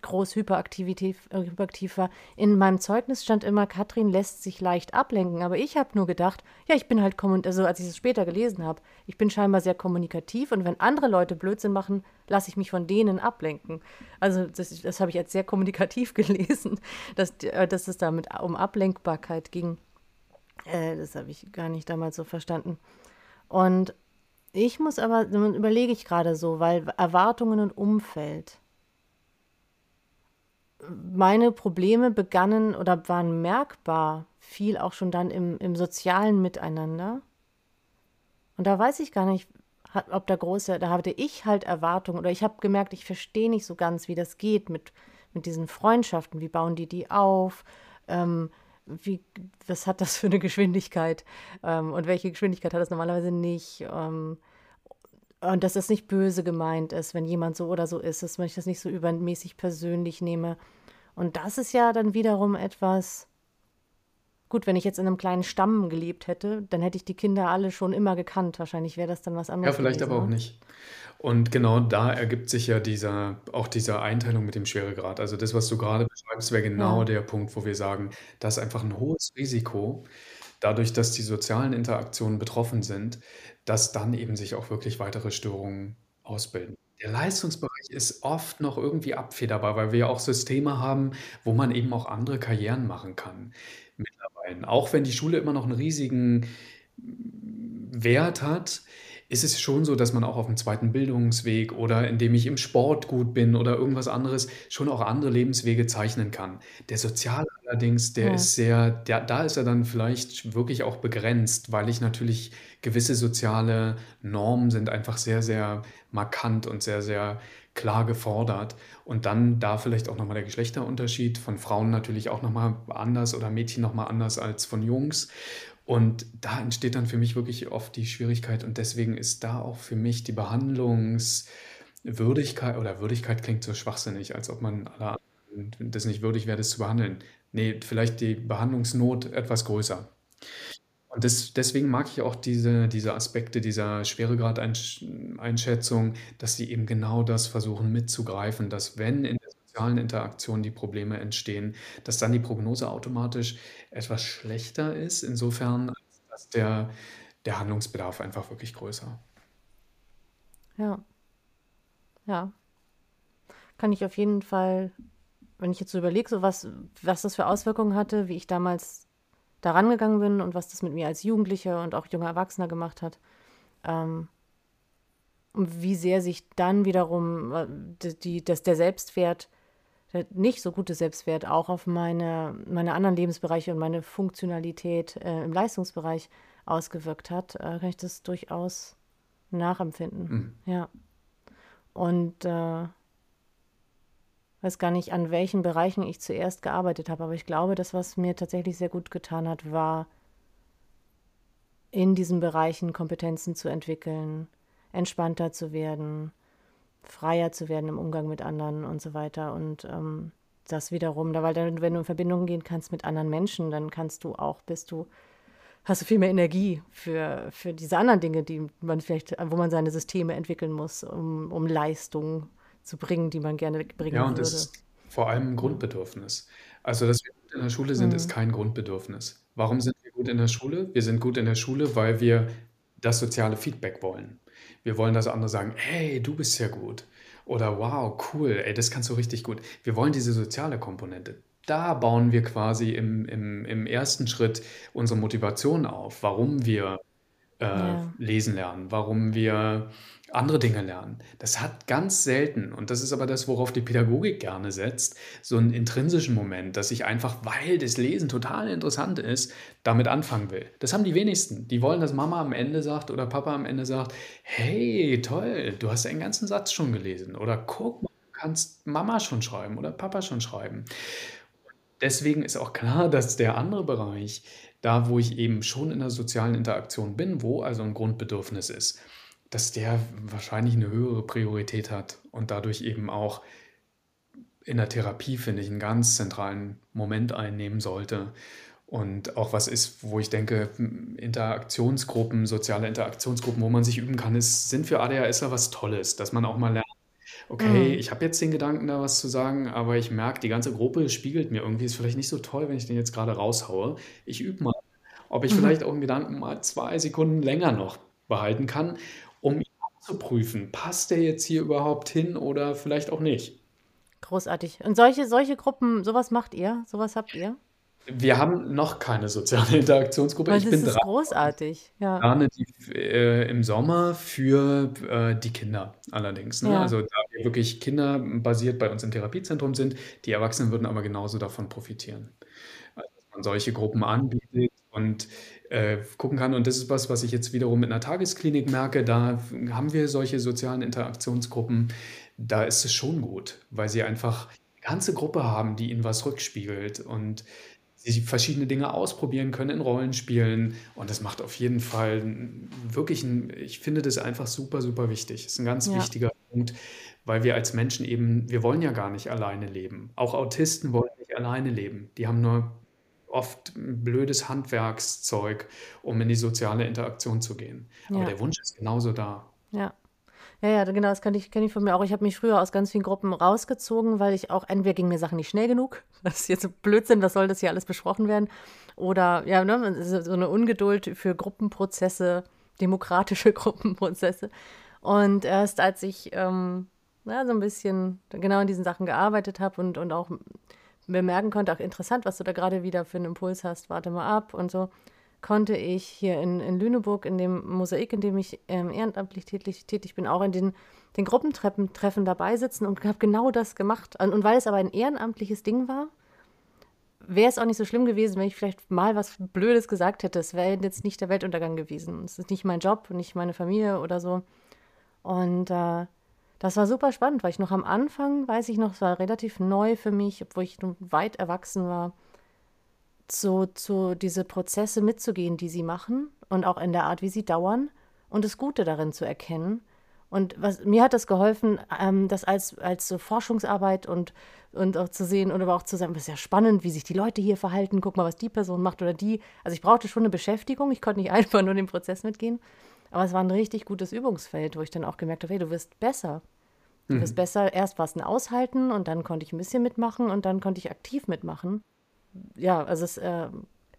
groß hyperaktiv, äh, hyperaktiv war. In meinem Zeugnis stand immer, Katrin lässt sich leicht ablenken. Aber ich habe nur gedacht, ja, ich bin halt, also als ich es später gelesen habe, ich bin scheinbar sehr kommunikativ und wenn andere Leute Blödsinn machen, lasse ich mich von denen ablenken. Also das, das habe ich als sehr kommunikativ <laughs> gelesen, dass, äh, dass es damit um Ablenkbarkeit ging. Äh, das habe ich gar nicht damals so verstanden. Und ich muss aber, überlege ich gerade so, weil Erwartungen und Umfeld meine Probleme begannen oder waren merkbar, viel auch schon dann im, im sozialen Miteinander. Und da weiß ich gar nicht, ob da große, da hatte ich halt Erwartungen oder ich habe gemerkt, ich verstehe nicht so ganz, wie das geht mit, mit diesen Freundschaften. Wie bauen die die auf? Ähm, wie, was hat das für eine Geschwindigkeit? Ähm, und welche Geschwindigkeit hat das normalerweise nicht? Ähm, und dass es nicht böse gemeint ist, wenn jemand so oder so ist, dass ich das nicht so übermäßig persönlich nehme. Und das ist ja dann wiederum etwas, gut, wenn ich jetzt in einem kleinen Stamm gelebt hätte, dann hätte ich die Kinder alle schon immer gekannt. Wahrscheinlich wäre das dann was anderes. Ja, vielleicht gewesen, aber auch ne? nicht. Und genau da ergibt sich ja dieser, auch diese Einteilung mit dem Schweregrad. Also das, was du gerade beschreibst, wäre genau ja. der Punkt, wo wir sagen, da ist einfach ein hohes Risiko, dadurch, dass die sozialen Interaktionen betroffen sind, dass dann eben sich auch wirklich weitere Störungen ausbilden. Der Leistungsbereich ist oft noch irgendwie abfederbar, weil wir ja auch Systeme haben, wo man eben auch andere Karrieren machen kann mittlerweile. Auch wenn die Schule immer noch einen riesigen Wert hat, ist es schon so, dass man auch auf dem zweiten Bildungsweg oder indem ich im Sport gut bin oder irgendwas anderes schon auch andere Lebenswege zeichnen kann. Der Soziale allerdings, der Ja. ist sehr, der, da ist er dann vielleicht wirklich auch begrenzt, weil ich natürlich gewisse soziale Normen sind einfach sehr, sehr markant und sehr, sehr klar gefordert. Und dann da vielleicht auch nochmal der Geschlechterunterschied von Frauen natürlich auch nochmal anders oder Mädchen nochmal anders als von Jungs. Und da entsteht dann für mich wirklich oft die Schwierigkeit und deswegen ist da auch für mich die Behandlungswürdigkeit oder Würdigkeit klingt so schwachsinnig, als ob man alle das nicht würdig wäre, das zu behandeln. Nee, vielleicht die Behandlungsnot etwas größer. Und das, deswegen mag ich auch diese, diese Aspekte dieser Schweregrad-Einschätzung, dass sie eben genau das versuchen mitzugreifen, dass wenn in sozialen Interaktion die Probleme entstehen, dass dann die Prognose automatisch etwas schlechter ist, insofern, dass der, der Handlungsbedarf einfach wirklich größer. Ja. Ja. Kann ich auf jeden Fall, wenn ich jetzt so überlege, so was, was das für Auswirkungen hatte, wie ich damals daran gegangen bin und was das mit mir als Jugendlicher und auch junger Erwachsener gemacht hat. Ähm, und wie sehr sich dann wiederum äh, die, dass der Selbstwert nicht so gute Selbstwert auch auf meine, meine anderen Lebensbereiche und meine Funktionalität äh, im Leistungsbereich ausgewirkt hat, äh, kann ich das durchaus nachempfinden. Mhm. Ja. Und äh, weiß gar nicht, an welchen Bereichen ich zuerst gearbeitet habe, aber ich glaube, das, was mir tatsächlich sehr gut getan hat, war in diesen Bereichen Kompetenzen zu entwickeln, entspannter zu werden, freier zu werden im Umgang mit anderen und so weiter. Und ähm, das wiederum, da, weil dann, wenn du in Verbindung gehen kannst mit anderen Menschen, dann kannst du auch, bist du, hast du viel mehr Energie für, für diese anderen Dinge, die man vielleicht, wo man seine Systeme entwickeln muss, um, um Leistung zu bringen, die man gerne bringen ja, und würde. das ist vor allem ein Grundbedürfnis. Also, dass wir gut in der Schule sind, mhm. ist kein Grundbedürfnis. Warum sind wir gut in der Schule? Wir sind gut in der Schule, weil wir das soziale Feedback wollen. Wir wollen, dass andere sagen, hey, du bist ja gut. Oder wow, cool, ey, das kannst du richtig gut. Wir wollen diese soziale Komponente. Da bauen wir quasi im, im, im ersten Schritt unsere Motivation auf, warum wir äh, ja. lesen lernen, warum wir andere Dinge lernen. Das hat ganz selten, und das ist aber das, worauf die Pädagogik gerne setzt, so einen intrinsischen Moment, dass ich einfach, weil das Lesen total interessant ist, damit anfangen will. Das haben die wenigsten. Die wollen, dass Mama am Ende sagt oder Papa am Ende sagt, hey, toll, du hast einen ganzen Satz schon gelesen. Oder guck mal, du kannst Mama schon schreiben oder Papa schon schreiben. Deswegen ist auch klar, dass der andere Bereich, da wo ich eben schon in der sozialen Interaktion bin, wo also ein Grundbedürfnis ist, dass der wahrscheinlich eine höhere Priorität hat und dadurch eben auch in der Therapie, finde ich, einen ganz zentralen Moment einnehmen sollte. Und auch was ist, wo ich denke, Interaktionsgruppen, soziale Interaktionsgruppen, wo man sich üben kann, ist, sind für ADHSler was Tolles, dass man auch mal lernt, okay, Mhm. ich habe jetzt den Gedanken, da was zu sagen, aber ich merke, die ganze Gruppe spiegelt mir irgendwie, ist vielleicht nicht so toll, wenn ich den jetzt gerade raushaue. Ich übe mal, ob ich Mhm. vielleicht auch einen Gedanken mal zwei Sekunden länger noch behalten kann, abzuprüfen. Passt der jetzt hier überhaupt hin oder vielleicht auch nicht? Großartig. Und solche, solche Gruppen, sowas macht ihr? Sowas habt ihr? Wir haben noch keine soziale <laughs> Interaktionsgruppe. Weil Ich das bin ist dran. großartig. Ja. plane die äh, im Sommer für äh, die Kinder allerdings. Ne? Ja. Also da wir wirklich kinderbasiert bei uns im Therapiezentrum sind, die Erwachsenen würden aber genauso davon profitieren. Also, dass man solche Gruppen anbietet und äh, gucken kann. Und das ist was, was ich jetzt wiederum mit einer Tagesklinik merke. Da haben wir solche sozialen Interaktionsgruppen. Da ist es schon gut, weil sie einfach eine ganze Gruppe haben, die ihnen was rückspiegelt und sie verschiedene Dinge ausprobieren können in Rollenspielen. Und das macht auf jeden Fall wirklich, ein, ich finde das einfach super, super wichtig. Das ist ein ganz Ja. wichtiger Punkt, weil wir als Menschen eben, wir wollen ja gar nicht alleine leben. Auch Autisten wollen nicht alleine leben. Die haben nur oft blödes Handwerkszeug, um in die soziale Interaktion zu gehen. Aber Ja. der Wunsch ist genauso da. Ja. Ja, ja, genau, das kann ich, kenne ich von mir auch. Ich habe mich früher aus ganz vielen Gruppen rausgezogen, weil ich auch, entweder gingen mir Sachen nicht schnell genug, <laughs> das ist jetzt Blödsinn, was soll das hier alles besprochen werden, oder ja, ne, so so eine Ungeduld für Gruppenprozesse, demokratische <laughs> Gruppenprozesse. Und erst als ich ähm, ja, so ein bisschen genau in diesen Sachen gearbeitet habe und, und auch bemerken konnte, auch interessant, was du da gerade wieder für einen Impuls hast, warte mal ab und so, konnte ich hier in, in Lüneburg, in dem Mosaik, in dem ich ähm, ehrenamtlich tätig, tätig bin, auch in den, den Gruppentreffen Treffen dabei sitzen und habe genau das gemacht. Und, und weil es aber ein ehrenamtliches Ding war, wäre es auch nicht so schlimm gewesen, wenn ich vielleicht mal was Blödes gesagt hätte. Es wäre jetzt nicht der Weltuntergang gewesen. Es ist nicht mein Job, nicht meine Familie oder so. Und äh, das war super spannend, weil ich noch am Anfang, weiß ich noch, es war relativ neu für mich, obwohl ich weit erwachsen war, so zu diese Prozesse mitzugehen, die sie machen und auch in der Art, wie sie dauern und das Gute darin zu erkennen. Und was mir hat das geholfen, ähm, das als, als so Forschungsarbeit und, und auch zu sehen und aber auch zu sagen, das ist ja spannend, wie sich die Leute hier verhalten, guck mal, was die Person macht oder die. Also ich brauchte schon eine Beschäftigung, ich konnte nicht <laughs> einfach nur den Prozess mitgehen. Aber es war ein richtig gutes Übungsfeld, wo ich dann auch gemerkt habe, hey, du wirst besser. Du wirst besser. Erst war es ein Aushalten und dann konnte ich ein bisschen mitmachen und dann konnte ich aktiv mitmachen. Ja, also es äh,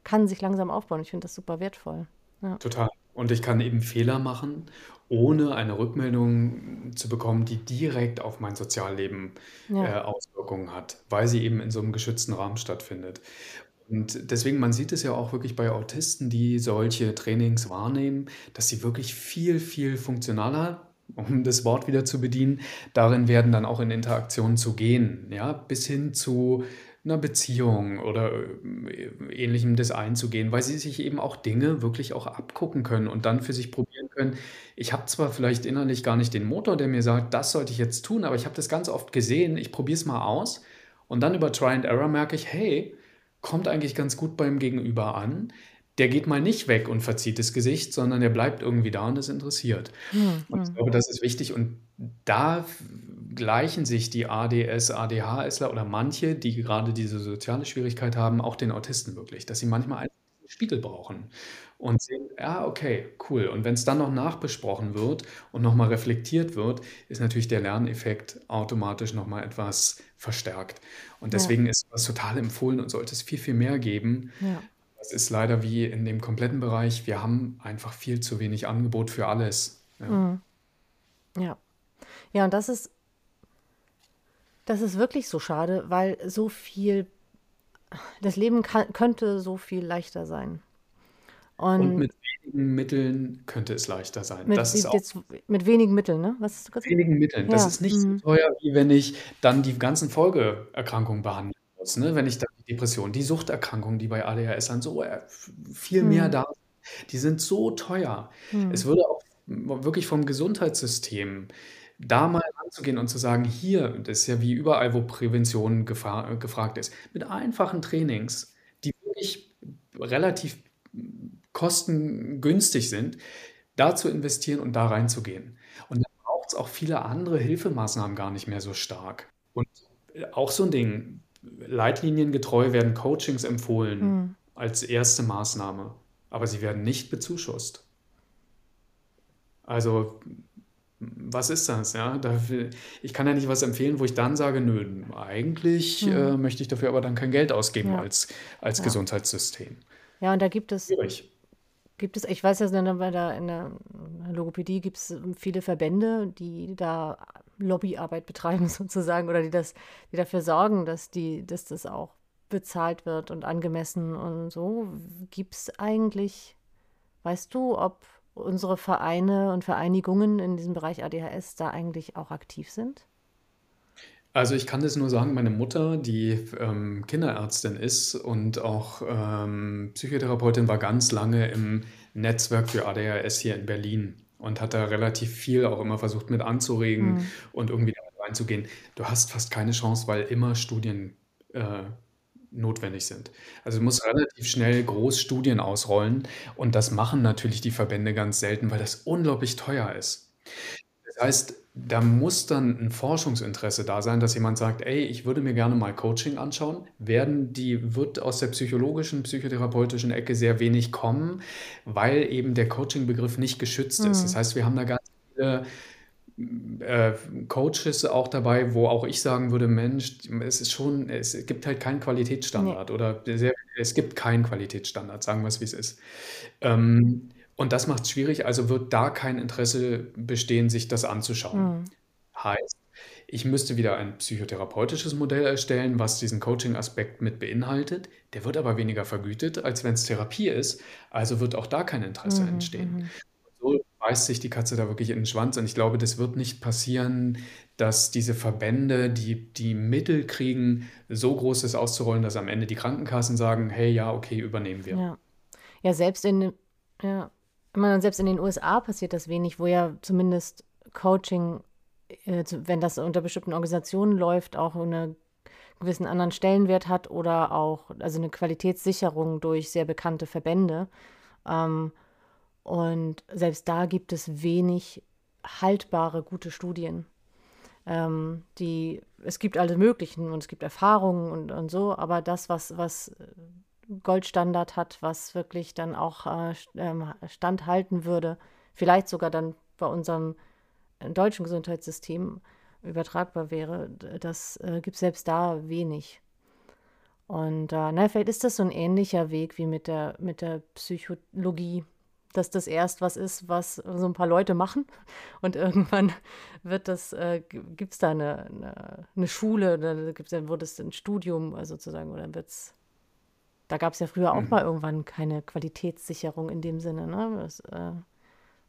kann sich langsam aufbauen. Ich finde das super wertvoll. Ja. Total. Und ich kann eben Fehler machen, ohne eine Rückmeldung zu bekommen, die direkt auf mein Sozialleben äh, Ja. Auswirkungen hat, weil sie eben in so einem geschützten Rahmen stattfindet. Und deswegen, man sieht es ja auch wirklich bei Autisten, die solche Trainings wahrnehmen, dass sie wirklich viel, viel funktionaler, um das Wort wieder zu bedienen, darin werden dann auch in Interaktion zu gehen, ja, bis hin zu einer Beziehung oder äh, ähnlichem das einzugehen, weil sie sich eben auch Dinge wirklich auch abgucken können und dann für sich probieren können. Ich habe zwar vielleicht innerlich gar nicht den Motor, der mir sagt, das sollte ich jetzt tun, aber ich habe das ganz oft gesehen, ich probiere es mal aus und dann über Try and Error merke ich, hey, kommt eigentlich ganz gut beim Gegenüber an. Der geht mal nicht weg und verzieht das Gesicht, sondern der bleibt irgendwie da und ist interessiert. Hm, Und ich hm. glaube, das ist wichtig. Und da gleichen sich die ADS, ADHSler oder manche, die gerade diese soziale Schwierigkeit haben, auch den Autisten wirklich, dass sie manchmal einen Spiegel brauchen und sehen, ja, okay, cool. Und wenn es dann noch nachbesprochen wird und nochmal reflektiert wird, ist natürlich der Lerneffekt automatisch nochmal etwas verstärkt. Und Ja, deswegen ist das total empfohlen und sollte es viel, viel mehr geben. ja, Es ist leider wie in dem kompletten Bereich, wir haben einfach viel zu wenig Angebot für alles. Ja. hm, ja. Ja, und das ist, das ist wirklich so schade, weil so viel, das Leben kann, könnte so viel leichter sein. Und Und mit wenigen Mitteln könnte es leichter sein. mit, Das ist auch jetzt, mit wenigen Mitteln, ne? Was hast du gesagt? wenigen Mitteln. Das Ja, ist nicht so hm, teuer, wie wenn ich dann die ganzen Folgeerkrankungen behandeln muss. Ne? Wenn ich dann die Depression, die Suchterkrankungen, die bei ADHS dann so äh, viel mehr hm, da sind, die sind so teuer. Es hm, würde auch wirklich vom Gesundheitssystem da mal anzugehen und zu sagen, hier, das ist ja wie überall, wo Prävention gefragt ist, mit einfachen Trainings, die wirklich relativ kostengünstig sind, da zu investieren und da reinzugehen. Und dann braucht es auch viele andere Hilfemaßnahmen gar nicht mehr so stark. Und auch so ein Ding. Leitliniengetreu werden Coachings empfohlen mhm. als erste Maßnahme, aber sie werden nicht bezuschusst. Also, was ist das? Ja, ich kann ja nicht was empfehlen, wo ich dann sage, nö, eigentlich mhm. äh, möchte ich dafür aber dann kein Geld ausgeben ja. als, als ja. Gesundheitssystem. Ja, und da gibt es, Schwierig. Gibt es, ich weiß ja, bei der, in der Logopädie gibt es viele Verbände, die da Lobbyarbeit betreiben <laughs> sozusagen oder die das, die dafür sorgen, dass die, dass das auch bezahlt wird und angemessen und so. Gibt es eigentlich, weißt du, ob unsere Vereine und Vereinigungen in diesem Bereich ADHS da eigentlich auch aktiv sind? Also ich kann das nur sagen, meine Mutter, die ähm, Kinderärztin ist und auch ähm, Psychotherapeutin, war ganz lange im Netzwerk für ADHS hier in Berlin und hat da relativ viel auch immer versucht mit anzuregen mhm. und irgendwie damit reinzugehen. Du hast fast keine Chance, weil immer Studien äh, notwendig sind. Also du musst relativ schnell groß Studien ausrollen und das machen natürlich die Verbände ganz selten, weil das unglaublich teuer ist. Das heißt, da muss dann ein Forschungsinteresse da sein, dass jemand sagt, ey, ich würde mir gerne mal Coaching anschauen. Werden die, wird aus der psychologischen, psychotherapeutischen Ecke sehr wenig kommen, weil eben der Coaching-Begriff nicht geschützt ist. Das mhm. heißt, wir haben da ganz viele äh, Coaches auch dabei, wo auch ich sagen würde, Mensch, es ist schon, es gibt halt keinen Qualitätsstandard nee. oder sehr, es gibt keinen Qualitätsstandard, sagen wir es, wie es ist. Ähm, und das macht es schwierig, also wird da kein Interesse bestehen, sich das anzuschauen. Mhm. Heißt, ich müsste wieder ein psychotherapeutisches Modell erstellen, was diesen Coaching-Aspekt mit beinhaltet. Der wird aber weniger vergütet, als wenn es Therapie ist. Also wird auch da kein Interesse mhm, entstehen. Mhm. So beißt sich die Katze da wirklich in den Schwanz. Und ich glaube, das wird nicht passieren, dass diese Verbände, die die Mittel kriegen, so groß ist auszurollen, dass am Ende die Krankenkassen sagen, hey, ja, okay, übernehmen wir. Ja, ja selbst in, ja, ich selbst in den USA passiert das wenig, wo ja zumindest Coaching, äh, wenn das unter bestimmten Organisationen läuft, auch einen gewissen anderen Stellenwert hat oder auch also eine Qualitätssicherung durch sehr bekannte Verbände. Ähm, und selbst da gibt es wenig haltbare, gute Studien. Ähm, die, es gibt alle möglichen und es gibt Erfahrungen und, und so, aber das, was, was Goldstandard hat, was wirklich dann auch äh, ähm, standhalten würde, vielleicht sogar dann bei unserem äh, deutschen Gesundheitssystem übertragbar wäre, das äh, gibt selbst da wenig. Und äh, na, vielleicht ist das so ein ähnlicher Weg wie mit der, mit der Psychologie, dass das erst was ist, was so ein paar Leute machen <laughs> und irgendwann wird das, äh, gibt es da eine, eine, eine Schule, dann, wird es ein Studium äh, sozusagen oder wird es da gab es ja früher auch mhm. mal irgendwann keine Qualitätssicherung in dem Sinne. Ne? Das, äh,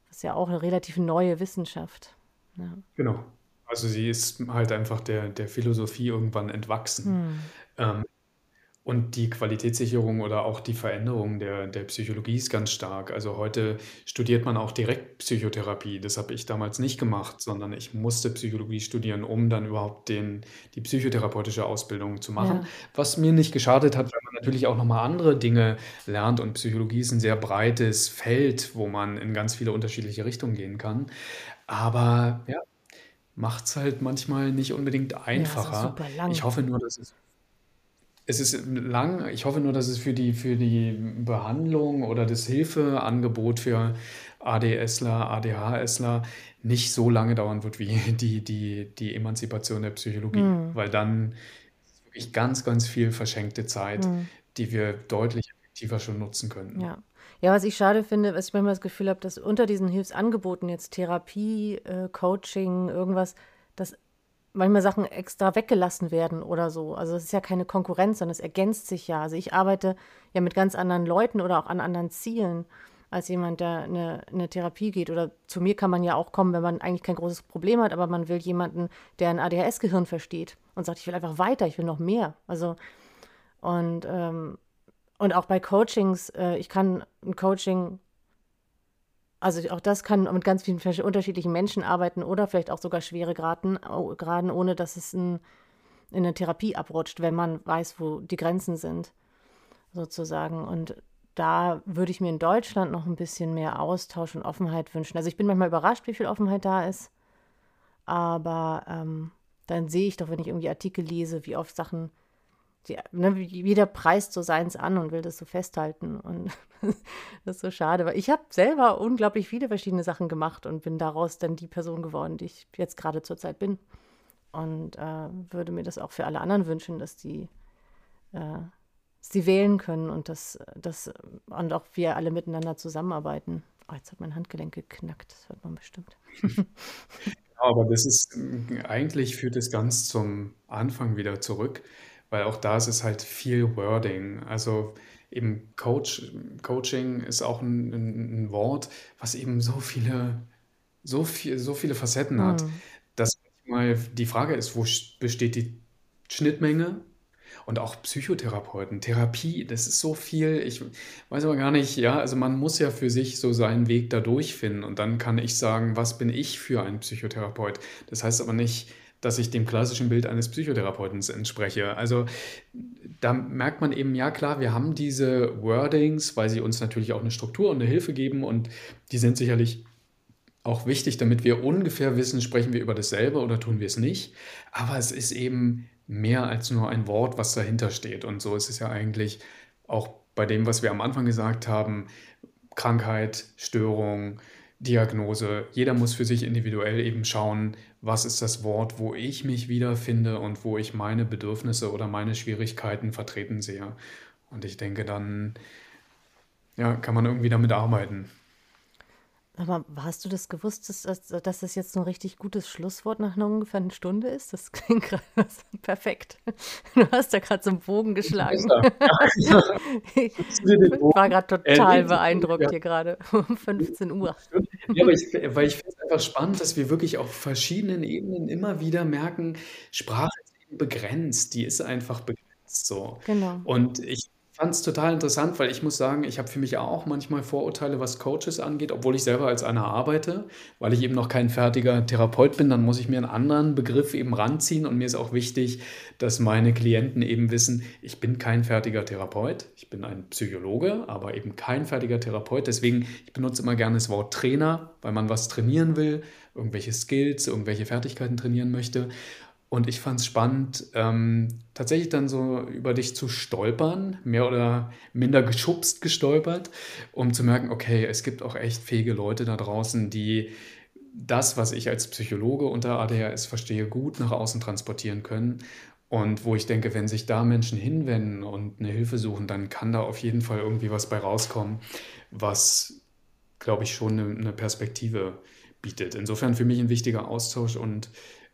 das ist ja auch eine relativ neue Wissenschaft. Ja. Genau. Also sie ist halt einfach der, der Philosophie irgendwann entwachsen. Hm. Ähm, und die Qualitätssicherung oder auch die Veränderung der, der Psychologie ist ganz stark. Also heute studiert man auch direkt Psychotherapie. Das habe ich damals nicht gemacht, sondern ich musste Psychologie studieren, um dann überhaupt den, die psychotherapeutische Ausbildung zu machen. Ja. Was mir nicht geschadet hat, weil man natürlich auch nochmal andere Dinge lernt. Und Psychologie ist ein sehr breites Feld, wo man in ganz viele unterschiedliche Richtungen gehen kann. Aber ja, macht es halt manchmal nicht unbedingt einfacher. Ja, ich hoffe nur, dass es es ist lang. Ich hoffe nur, dass es für die, für die Behandlung oder das Hilfeangebot für ADSler, ADHSler nicht so lange dauern wird wie <laughs> die, die, die Emanzipation der Psychologie. Mhm. Weil dann ist wirklich ganz, ganz viel verschenkte Zeit, mhm. die wir deutlich effektiver schon nutzen könnten. Ja. Ja, was ich schade finde, was ich manchmal das Gefühl habe, dass unter diesen Hilfsangeboten jetzt Therapie, äh, Coaching, irgendwas, dass manchmal Sachen extra weggelassen werden oder so. Also es ist ja keine Konkurrenz, sondern es ergänzt sich ja. Also ich arbeite ja mit ganz anderen Leuten oder auch an anderen Zielen als jemand, der eine, eine Therapie geht. Oder zu mir kann man ja auch kommen, wenn man eigentlich kein großes Problem hat, aber man will jemanden, der ein ADHS-Gehirn versteht und sagt, ich will einfach weiter, ich will noch mehr. Also und, ähm, und auch bei Coachings, äh, ich kann ein Coaching also auch das kann mit ganz vielen unterschiedlichen Menschen arbeiten oder vielleicht auch sogar schwere Graden, Graden ohne dass es in, in eine Therapie abrutscht, wenn man weiß, wo die Grenzen sind, sozusagen. Und da würde ich mir in Deutschland noch ein bisschen mehr Austausch und Offenheit wünschen. Also ich bin manchmal überrascht, wie viel Offenheit da ist. Aber ähm, dann sehe ich doch, wenn ich irgendwie Artikel lese, wie oft Sachen, die, ne, jeder preist so seins an und will das so festhalten. Und <laughs> das ist so schade, weil ich habe selber unglaublich viele verschiedene Sachen gemacht und bin daraus dann die Person geworden, die ich jetzt gerade zurzeit bin. Und äh, würde mir das auch für alle anderen wünschen, dass die äh, sie wählen können und dass das und auch wir alle miteinander zusammenarbeiten. Oh, jetzt hat mein Handgelenk geknackt, das hört man bestimmt. <laughs> aber das ist eigentlich führt es ganz zum Anfang wieder zurück, weil auch da ist es halt viel Wording. Also eben Coach, Coaching ist auch ein, ein, ein Wort, was eben so viele, so viel, so viele Facetten hat, mhm. dass manchmal die Frage ist, wo besteht die Schnittmenge und auch Psychotherapeuten, Therapie, das ist so viel. Ich weiß aber gar nicht, ja, also man muss ja für sich so seinen Weg da durchfinden und dann kann ich sagen, was bin ich für ein Psychotherapeut? Das heißt aber nicht, dass ich dem klassischen Bild eines Psychotherapeuten entspreche. Also da merkt man eben, ja klar, wir haben diese Wordings, weil sie uns natürlich auch eine Struktur und eine Hilfe geben und die sind sicherlich auch wichtig, damit wir ungefähr wissen, sprechen wir über dasselbe oder tun wir es nicht. Aber es ist eben mehr als nur ein Wort, was dahinter steht. Und so ist es ja eigentlich auch bei dem, was wir am Anfang gesagt haben, Krankheit, Störung, Diagnose. Jeder muss für sich individuell eben schauen, was ist das Wort, wo ich mich wiederfinde und wo ich meine Bedürfnisse oder meine Schwierigkeiten vertreten sehe. Und ich denke, dann ja, kann man irgendwie damit arbeiten. Aber hast du das gewusst, dass, dass das jetzt ein richtig gutes Schlusswort nach einer ungefähr einer Stunde ist? Das <laughs> klingt gerade perfekt. Du hast ja gerade so einen Bogen geschlagen. <laughs> ich war gerade äh, total beeindruckt hier gerade um 15 Uhr. Ja, aber ich, weil ich finde es einfach spannend, dass wir wirklich auf verschiedenen Ebenen immer wieder merken, Sprache ist begrenzt, die ist einfach begrenzt so. Genau. Und ich fand es total interessant, weil ich muss sagen, ich habe für mich auch manchmal Vorurteile, was Coaches angeht, obwohl ich selber als einer arbeite, weil ich eben noch kein fertiger Therapeut bin, dann muss ich mir einen anderen Begriff eben ranziehen und mir ist auch wichtig, dass meine Klienten eben wissen, ich bin kein fertiger Therapeut, ich bin ein Psychologe, aber eben kein fertiger Therapeut. Deswegen, ich benutze immer gerne das Wort Trainer, weil man was trainieren will, irgendwelche Skills, irgendwelche Fertigkeiten trainieren möchte. Und ich fand es spannend, ähm, tatsächlich dann so über dich zu stolpern, mehr oder minder geschubst gestolpert, um zu merken, okay, es gibt auch echt fähige Leute da draußen, die das, was ich als Psychologe unter ADHS verstehe, gut nach außen transportieren können. Und wo ich denke, wenn sich da Menschen hinwenden und eine Hilfe suchen, dann kann da auf jeden Fall irgendwie was bei rauskommen, was, glaube ich, schon eine, eine Perspektive bietet. Insofern für mich ein wichtiger Austausch und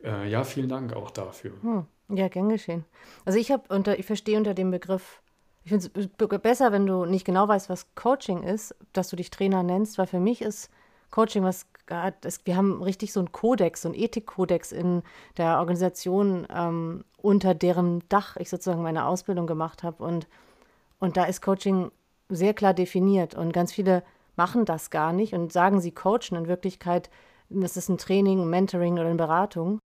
äh, ja, vielen Dank auch dafür. Hm. Ja, gern geschehen. Also ich habe unter, ich verstehe unter dem Begriff, ich finde es besser, wenn du nicht genau weißt, was Coaching ist, dass du dich Trainer nennst, weil für mich ist Coaching was, wir haben richtig so einen Kodex, so einen Ethikkodex in der Organisation, ähm, unter deren Dach ich sozusagen meine Ausbildung gemacht habe. Und, und da ist Coaching sehr klar definiert. Und ganz viele machen das gar nicht und sagen, sie coachen. In Wirklichkeit das ist ein Training, ein Mentoring oder eine Beratung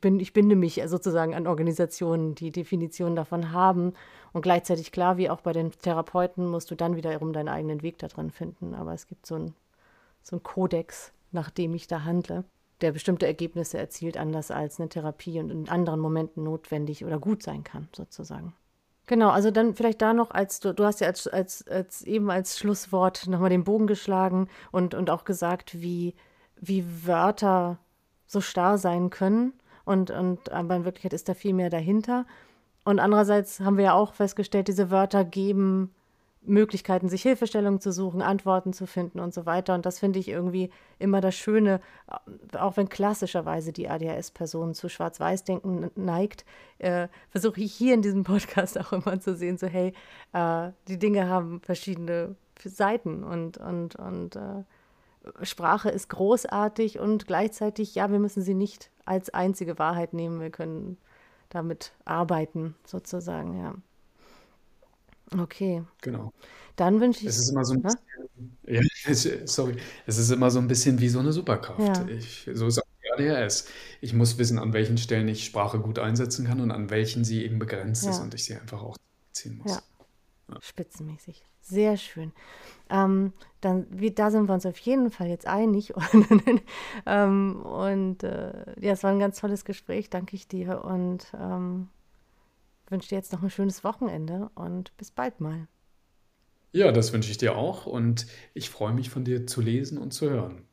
bin, ich binde mich sozusagen an Organisationen, die Definitionen davon haben. Und gleichzeitig klar, wie auch bei den Therapeuten, musst du dann wiederum deinen eigenen Weg da drin finden. Aber es gibt so einen so Kodex, nach dem ich da handle, der bestimmte Ergebnisse erzielt, anders als eine Therapie und in anderen Momenten notwendig oder gut sein kann, sozusagen. Genau, also dann vielleicht da noch als du, du hast ja als, als, als eben als Schlusswort nochmal den Bogen geschlagen und, und auch gesagt, wie, wie Wörter so starr sein können und, und aber in Wirklichkeit ist da viel mehr dahinter. Und andererseits haben wir ja auch festgestellt, diese Wörter geben Möglichkeiten, sich Hilfestellungen zu suchen, Antworten zu finden und so weiter. Und das finde ich irgendwie immer das Schöne, auch wenn klassischerweise die ADHS-Person zu Schwarz-Weiß-Denken neigt, äh, versuche ich hier in diesem Podcast auch immer zu sehen, so hey, äh, die Dinge haben verschiedene Seiten und, und, und äh, Sprache ist großartig und gleichzeitig, ja, wir müssen sie nicht als einzige Wahrheit nehmen. Wir können damit arbeiten, sozusagen, ja. Okay. Genau. Dann wünsche ich. Es ist immer so ein bisschen, ja, <laughs> sorry, es ist immer so ein bisschen wie so eine Superkraft. Ja. Ich, so ist auch die ADHS. Ich muss wissen, an welchen Stellen ich Sprache gut einsetzen kann und an welchen sie eben begrenzt ja. ist und ich sie einfach auch ziehen muss. Ja. Spitzenmäßig. Sehr schön. Ähm, dann, wie, da sind wir uns auf jeden Fall jetzt einig. und <laughs> ähm, und äh, ja, es war ein ganz tolles Gespräch, danke ich dir. Und ähm, wünsche dir jetzt noch ein schönes Wochenende und bis bald mal. Ja, das wünsche ich dir auch und ich freue mich von dir zu lesen und zu hören.